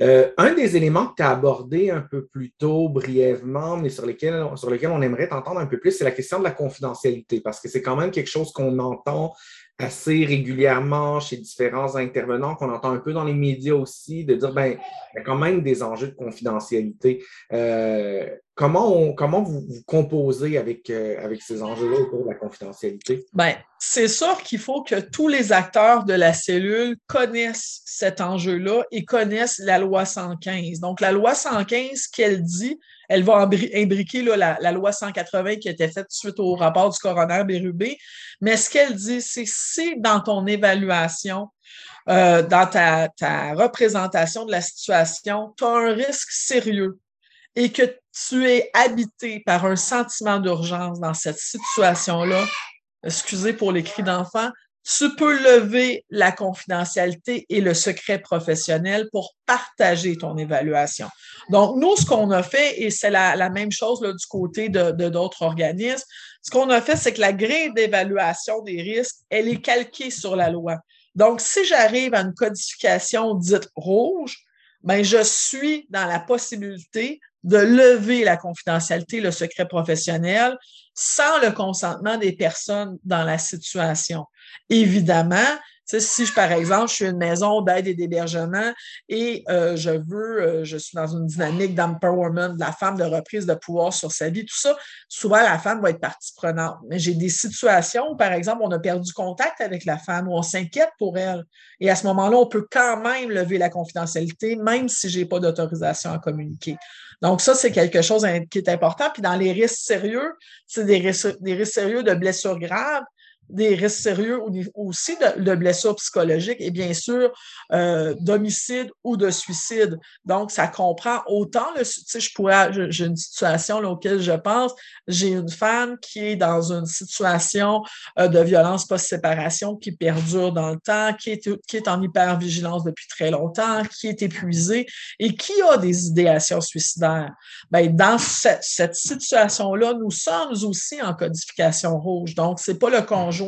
Euh, un des éléments que tu as abordé un peu plus tôt, brièvement, mais sur lesquels, sur lesquels on aimerait t'entendre un peu plus, c'est la question de la confidentialité, parce que c'est quand même quelque chose qu'on entend assez régulièrement chez différents intervenants, qu'on entend un peu dans les médias aussi, de dire, ben, il y a quand même des enjeux de confidentialité. Euh, comment, comment vous, composez avec, euh, avec ces enjeux-là autour de la confidentialité? Bien, c'est sûr qu'il faut que tous les acteurs de la cellule connaissent cet enjeu-là et connaissent la loi 115. Donc, la loi 115, qu'elle dit, elle va imbriquer la, loi 180 qui été faite suite au rapport du coroner Bérubé. Mais ce qu'elle dit, c'est si dans ton évaluation, euh, dans ta, ta représentation de la situation, tu as un risque sérieux et que tu es habité par un sentiment d'urgence dans cette situation-là, excusez pour les cris d'enfant, lever la confidentialité et le secret professionnel pour partager ton évaluation. Donc, nous, ce qu'on a fait, et c'est la, même chose du côté de d'autres organismes, ce qu'on a fait, c'est que la grille d'évaluation des risques, elle est calquée sur la loi. Donc, si j'arrive à une codification dite rouge, ben, je suis dans la possibilité de lever la confidentialité, le secret professionnel, sans le consentement des personnes dans la situation. Évidemment, si, je, par exemple, je suis une maison d'aide et d'hébergement et euh, je veux, euh, je suis dans une dynamique d'empowerment de la femme, de reprise de pouvoir sur sa vie, tout ça, souvent la femme va être partie prenante. Mais j'ai des situations où, par exemple, on a perdu contact avec la femme, où on s'inquiète pour elle. Et à ce moment-là, on peut quand même lever la confidentialité, même si je n'ai pas d'autorisation à communiquer. Donc, ça, c'est quelque chose qui est important. Puis dans les risques sérieux, c'est des risques, des risques sérieux de blessures graves des risques sérieux aussi de, blessures psychologiques et bien sûr euh, d'homicide ou de suicide. Donc, ça comprend autant le. Tu sais, je pourrais. J'ai une situation là, auquel je pense. J'ai une femme qui est dans une situation euh, de violence post-séparation qui perdure dans le temps, qui est, qui est en hypervigilance depuis très longtemps, qui est épuisée et qui a des idéations suicidaires. Bien, dans cette, cette situation-là, nous sommes aussi en codification rouge. Donc, c'est pas le conjoint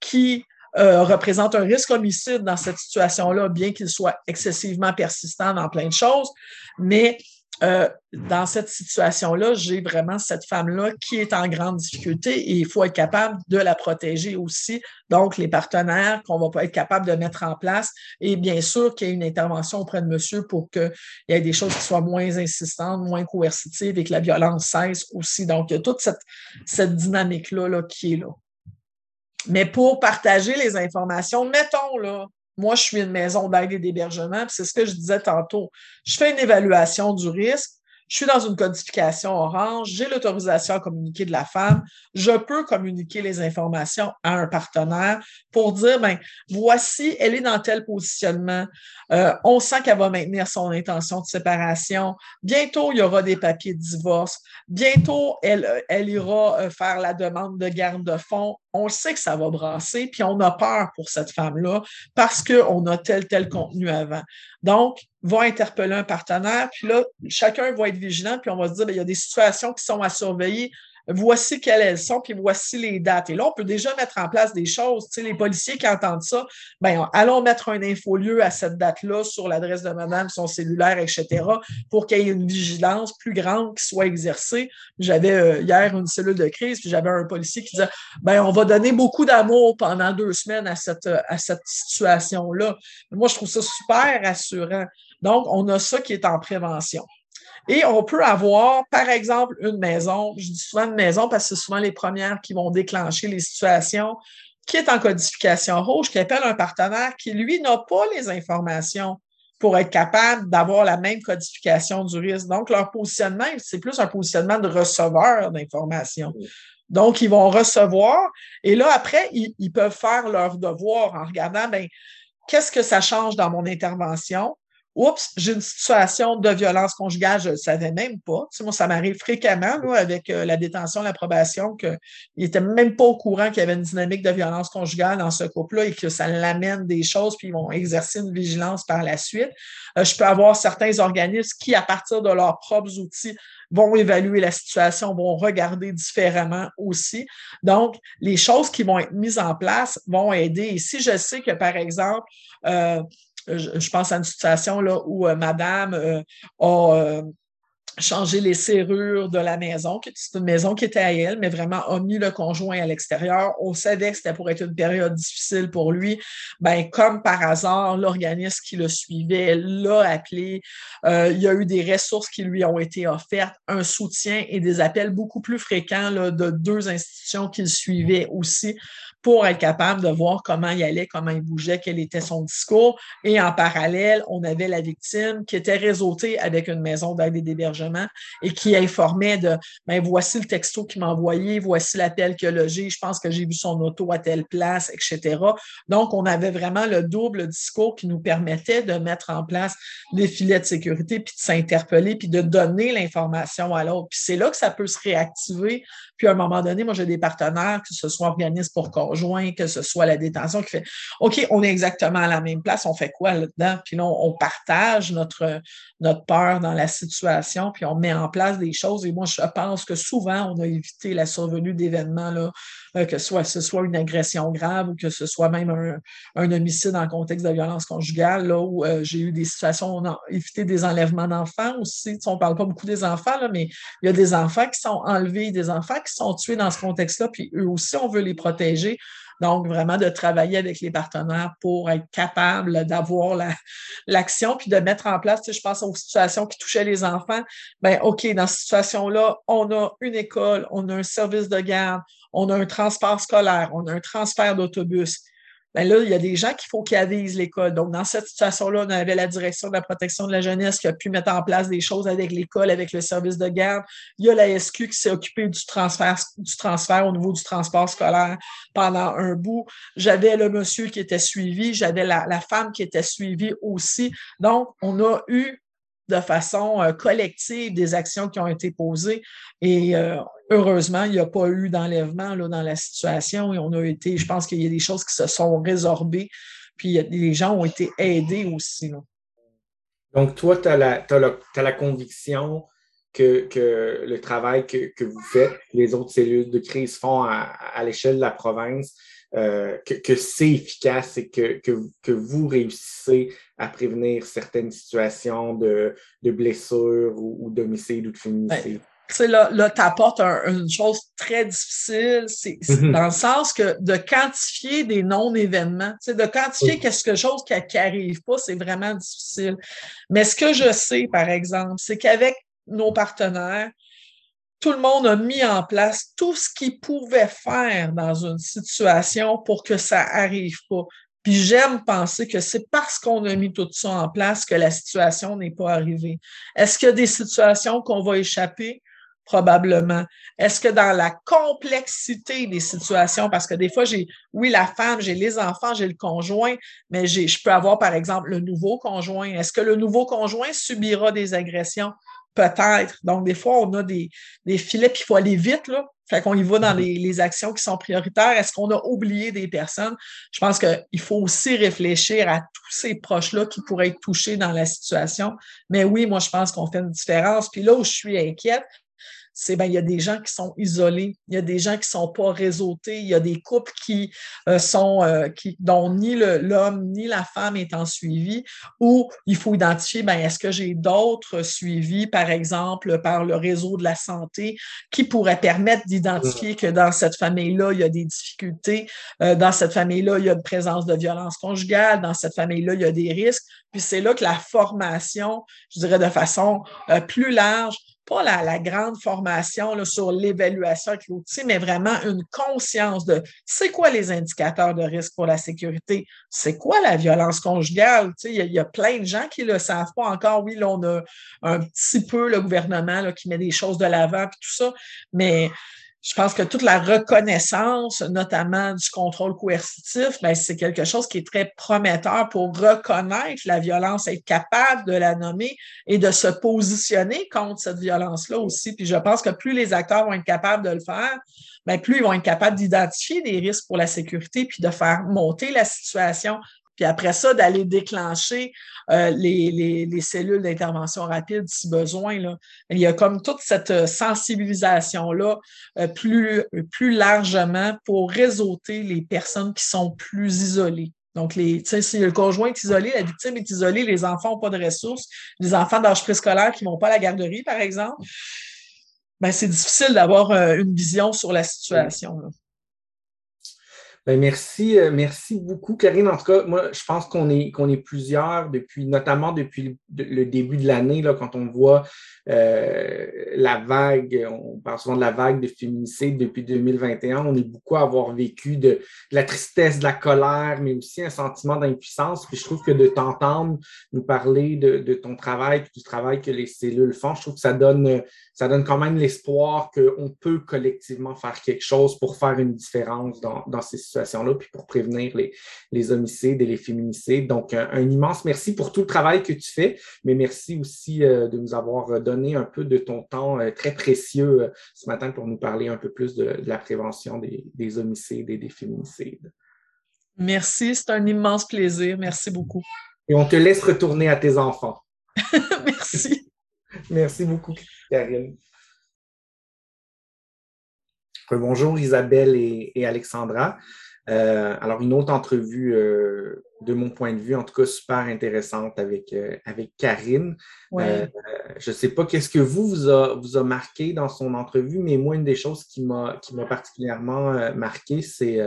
qui euh, représente un risque homicide dans cette situation-là, bien qu'il soit excessivement persistant dans plein de choses. Mais euh, dans cette situation-là, j'ai vraiment cette femme-là qui est en grande difficulté et il faut être capable de la protéger aussi. Donc, les partenaires qu'on va pas être capable de mettre en place et bien sûr qu'il y ait une intervention auprès de monsieur pour qu'il y ait des choses qui soient moins insistantes, moins coercitives et que la violence cesse aussi. Donc, il y a toute cette, dynamique-là là, qui est là. Mais pour partager les informations, mettons là, moi, je suis une maison d'aide et d'hébergement, c'est ce que je disais tantôt. Je fais une évaluation du risque, je suis dans une codification orange, j'ai l'autorisation à communiquer de la femme, je peux communiquer les informations à un partenaire pour dire, ben, voici, elle est dans tel positionnement, euh, on sent qu'elle va maintenir son intention de séparation, bientôt il y aura des papiers de divorce, bientôt elle, elle ira euh, faire la demande de garde de fonds, on sait que ça va brasser, puis on a peur pour cette femme-là parce qu'on a tel, tel contenu avant. Donc, va interpeller un partenaire, puis là, chacun va être vigilant, puis on va se dire, bien, il y a des situations qui sont à surveiller voici quelles elles sont, puis voici les dates. Et là, on peut déjà mettre en place des choses. Tu sais, les policiers qui entendent ça, ben, allons mettre un infolieu à cette date-là sur l'adresse de madame, son cellulaire, etc., pour qu'il y ait une vigilance plus grande qui soit exercée. J'avais euh, hier une cellule de crise, puis j'avais un policier qui disait, ben, on va donner beaucoup d'amour pendant deux semaines à cette, à cette situation-là. Moi, je trouve ça super rassurant. Donc, on a ça qui est en prévention. Et on peut avoir, par exemple, une maison, je dis souvent une maison parce que c'est souvent les premières qui vont déclencher les situations, qui est en codification rouge, qui appelle un partenaire qui, lui, n'a pas les informations pour être capable d'avoir la même codification du risque. Donc, leur positionnement, c'est plus un positionnement de receveur d'informations. Donc, ils vont recevoir et là, après, ils, ils peuvent faire leur devoir en regardant, ben, qu'est-ce que ça change dans mon intervention? Oups, j'ai une situation de violence conjugale, je ne savais même pas. Tu sais, moi, ça m'arrive fréquemment là, avec euh, la détention, l'approbation, qu'ils n'étaient même pas au courant qu'il y avait une dynamique de violence conjugale dans ce couple-là et que ça l'amène des choses, puis ils vont exercer une vigilance par la suite. Euh, je peux avoir certains organismes qui, à partir de leurs propres outils, vont évaluer la situation, vont regarder différemment aussi. Donc, les choses qui vont être mises en place vont aider. Et si je sais que, par exemple, euh, je, pense à une situation là, où euh, madame euh, a euh, changé les serrures de la maison, c'est une maison qui était à elle, mais vraiment a mis le conjoint à l'extérieur. On savait que c'était pour être une période difficile pour lui. Ben, comme par hasard, l'organisme qui le suivait l'a appelé. il y a eu des ressources qui lui ont été offertes, un soutien et des appels beaucoup plus fréquents de deux institutions qu'il suivait aussi pour être capable de voir comment il allait, comment il bougeait, quel était son discours. Et en parallèle, on avait la victime qui était réseautée avec une maison d'aide et d'hébergement et qui informait de ben, voici le texto qu'il m'a envoyé, voici l'appel qu'il a logé, je pense que j'ai vu son auto à telle place, etc. Donc, on avait vraiment le double discours qui nous permettait de mettre en place des filets de sécurité, puis de s'interpeller, puis de donner l'information à l'autre. Puis c'est là que ça peut se réactiver. Puis à un moment donné, moi, j'ai des partenaires, que ce soit organismes pour conjoint, que ce soit la détention, qui fait OK, on est exactement à la même place, on fait quoi là-dedans? Puis là, on, partage notre, notre peur dans la situation, puis on met en place des choses. Et moi, je pense que souvent, on a évité la survenue d'événements, euh, que soit, ce soit une agression grave ou que ce soit même un, homicide en contexte de violence conjugale, là, où euh, j'ai eu des situations, on a évité des enlèvements d'enfants aussi. on ne parle pas beaucoup des enfants, là, mais il y a des enfants qui sont enlevés, des enfants qui sont tués dans ce contexte-là, puis eux aussi, on veut les protéger. Donc, vraiment de travailler avec les partenaires pour être capable d'avoir l'action, puis de mettre en place, je pense aux situations qui touchaient les enfants. Ben, OK, dans cette situation-là, on a une école, on a un service de garde, on a un transport scolaire, on a un transfert d'autobus ben là, il y a des gens qu'il faut qu'ils avisent l'école. Donc, dans cette situation-là, on avait la direction de la protection de la jeunesse qui a pu mettre en place des choses avec l'école, avec le service de garde. Il y a la SQ qui s'est occupée du transfert, du transfert au niveau du transport scolaire pendant un bout. J'avais le monsieur qui était suivi, j'avais la, la femme qui était suivie aussi. Donc, on a eu de façon euh, collective des actions qui ont été posées. Et euh, heureusement, il n'y a pas eu d'enlèvement dans la situation et on a été, je pense qu'il y a des choses qui se sont résorbées, puis les gens ont été aidés aussi. Donc, toi, tu as, la conviction que, le travail que, vous faites, les autres cellules de crise font à l'échelle de la province, euh, que, c'est efficace et que, que, vous réussissez à prévenir certaines situations de, de blessures ou, d'homicide ou de féminicide? Ben, là, là tu apportes une chose très difficile, c'est mhm. dans le sens que de quantifier des non-événements, de quantifier quelque chose qui n'arrive pas, c'est vraiment difficile. Mais ce que je sais, par exemple, c'est qu'avec nos partenaires, tout le monde a mis en place tout ce qu'il pouvait faire dans une situation pour que ça arrive pas. Puis j'aime penser que c'est parce qu'on a mis tout ça en place que la situation n'est pas arrivée. Est-ce qu'il y a des situations qu'on va échapper? Probablement. Est-ce que dans la complexité des situations, parce que des fois, j'ai, oui, la femme, j'ai les enfants, j'ai le conjoint, mais j'ai, je peux avoir, par exemple, le nouveau conjoint. Est-ce que le nouveau conjoint subira des agressions? Peut-être. Donc, des fois, on a des, des filets, puis il faut aller vite, là. Fait qu'on y va dans les, les actions qui sont prioritaires. Est-ce qu'on a oublié des personnes? Je pense qu'il faut aussi réfléchir à tous ces proches-là qui pourraient être touchés dans la situation. Mais oui, moi, je pense qu'on fait une différence. Puis là où je suis inquiète, c'est ben, il y a des gens qui sont isolés, il y a des gens qui sont pas réseautés, il y a des couples qui euh, sont euh, qui, dont ni l'homme ni la femme est en suivi, où il faut identifier ben, est-ce que j'ai d'autres suivis, par exemple, par le réseau de la santé, qui pourraient permettre d'identifier que dans cette famille-là, il y a des difficultés, euh, dans cette famille-là, il y a une présence de violence conjugale, dans cette famille-là, il y a des risques. Puis c'est là que la formation, je dirais de façon plus large, pas la, grande formation sur l'évaluation avec l'outil, mais vraiment une conscience de c'est quoi les indicateurs de risque pour la sécurité, c'est quoi la violence conjugale. Il y, a plein de gens qui ne le savent pas encore. Oui, là, on a un petit peu le gouvernement qui met des choses de l'avant et tout ça, mais je pense que toute la reconnaissance, notamment du contrôle coercitif, ben, c'est quelque chose qui est très prometteur pour reconnaître la violence, être capable de la nommer et de se positionner contre cette violence-là aussi. Puis je pense que plus les acteurs vont être capables de le faire, ben, plus ils vont être capables d'identifier des risques pour la sécurité puis de faire monter la situation puis après ça, d'aller déclencher euh, les, cellules d'intervention rapide si besoin. Là. Il y a comme toute cette euh, sensibilisation-là euh, plus, plus largement pour réseauter les personnes qui sont plus isolées. Donc, si le conjoint est isolé, la victime est isolée, les enfants n'ont pas de ressources, les enfants d'âge préscolaire qui ne vont pas à la garderie, par exemple, ben, c'est difficile d'avoir une vision sur la situation. Ben, merci, euh, merci beaucoup, Karine. En tout cas, moi, je pense qu'on est, qu'on est plusieurs depuis, notamment depuis le, début de l'année, là, quand on voit euh, la vague, on parle souvent de la vague de féminicide depuis 2021. On est beaucoup à avoir vécu de, la tristesse, de la colère, mais aussi un sentiment d'impuissance. Puis je trouve que de t'entendre nous parler de, de ton travail, du travail que les cellules font, je trouve que ça donne, ça donne quand même l'espoir qu'on peut collectivement faire quelque chose pour faire une différence dans, dans ces situation-là, puis pour prévenir les, les, homicides et les féminicides. Donc, un, immense merci pour tout le travail que tu fais, mais merci aussi euh, de nous avoir donné un peu de ton temps euh, très précieux euh, ce matin pour nous parler un peu plus de, la prévention des, des, homicides et des féminicides. Merci, c'est un immense plaisir. Merci beaucoup. Et on te laisse retourner à tes enfants. [laughs] merci. Merci beaucoup, Karine. Bonjour Isabelle et Alexandra. Euh, alors, une autre entrevue, euh, de mon point de vue, en tout cas, super intéressante avec, euh, avec Karine. je ne sais pas qu'est-ce que vous vous a, vous a marqué dans son entrevue, mais moi, une des choses qui m'a particulièrement marqué, c'est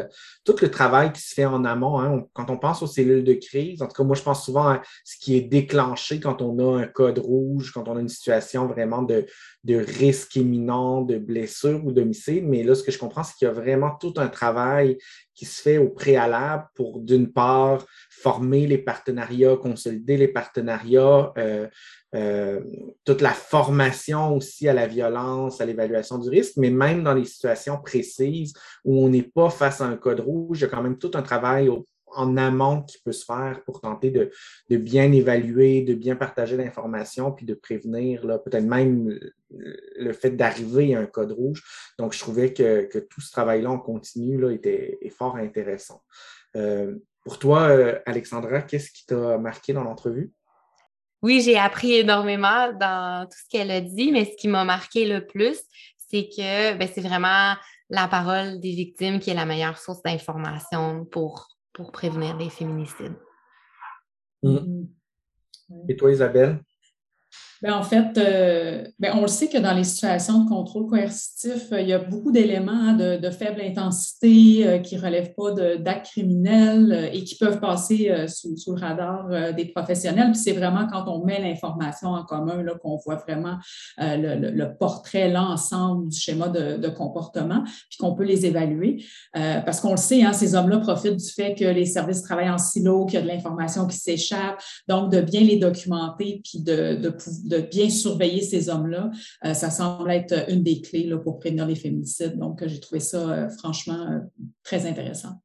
tout le travail qui se fait en amont. Hein. quand on pense aux cellules de crise, en tout cas, moi, je pense souvent à ce qui est déclenché quand on a un code rouge, quand on a une situation vraiment de, de risque imminent, de blessure ou d'homicide. Mais là, ce que je comprends, c'est qu'il y a vraiment tout un travail qui se fait au préalable pour, d'une part, former les partenariats, consolider les partenariats, euh, euh, toute la formation aussi à la violence, à l'évaluation du risque, mais même dans les situations précises où on n'est pas face à un code rouge, il y a quand même tout un travail en amont qui peut se faire pour tenter de, bien évaluer, de bien partager l'information, puis de prévenir peut-être même le fait d'arriver à un code rouge. Donc, je trouvais que, tout ce travail-là en continu là, était fort intéressant. Euh, pour toi, euh, Alexandra, qu'est-ce qui t'a marqué dans l'entrevue? Oui, j'ai appris énormément dans tout ce qu'elle a dit, mais ce qui m'a marqué le plus, c'est que ben, c'est vraiment la parole des victimes qui est la meilleure source d'information pour pour prévenir les féminicides. Mm. Et toi, Isabelle? Ben, en fait, euh, ben, on le sait que dans les situations de contrôle coercitif, euh, il y a beaucoup d'éléments hein, de, faible intensité euh, qui ne relèvent pas d'actes criminels et qui peuvent passer sous, le radar des professionnels. Puis c'est vraiment quand on met l'information en commun qu'on voit vraiment le, portrait, l'ensemble du schéma de, comportement, puis qu'on peut les évaluer. parce qu'on le sait, hein, ces hommes-là profitent du fait que les services travaillent en silo, qu'il y a de l'information qui s'échappe, donc de bien les documenter, puis de, de, de bien surveiller ces hommes-là, euh, ça semble être une des clés là, pour prévenir les féminicides. Donc, j'ai trouvé ça euh, franchement euh, très intéressant.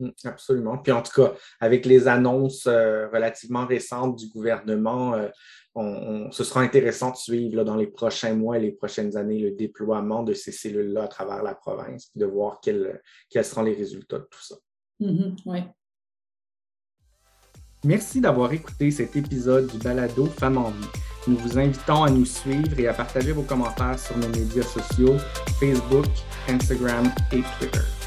Mm, absolument. Puis en tout cas, avec les annonces relativement récentes du gouvernement ce sera intéressant de suivre dans les prochains mois et les prochaines années le déploiement de ces cellules-là à travers la province, de voir quels, seront les résultats de tout ça. Mm-hmm, Merci d'avoir écouté cet épisode du Balado Femmes en vie. Nous vous invitons à nous suivre et à partager vos commentaires sur nos médias sociaux, Facebook, Instagram et Twitter.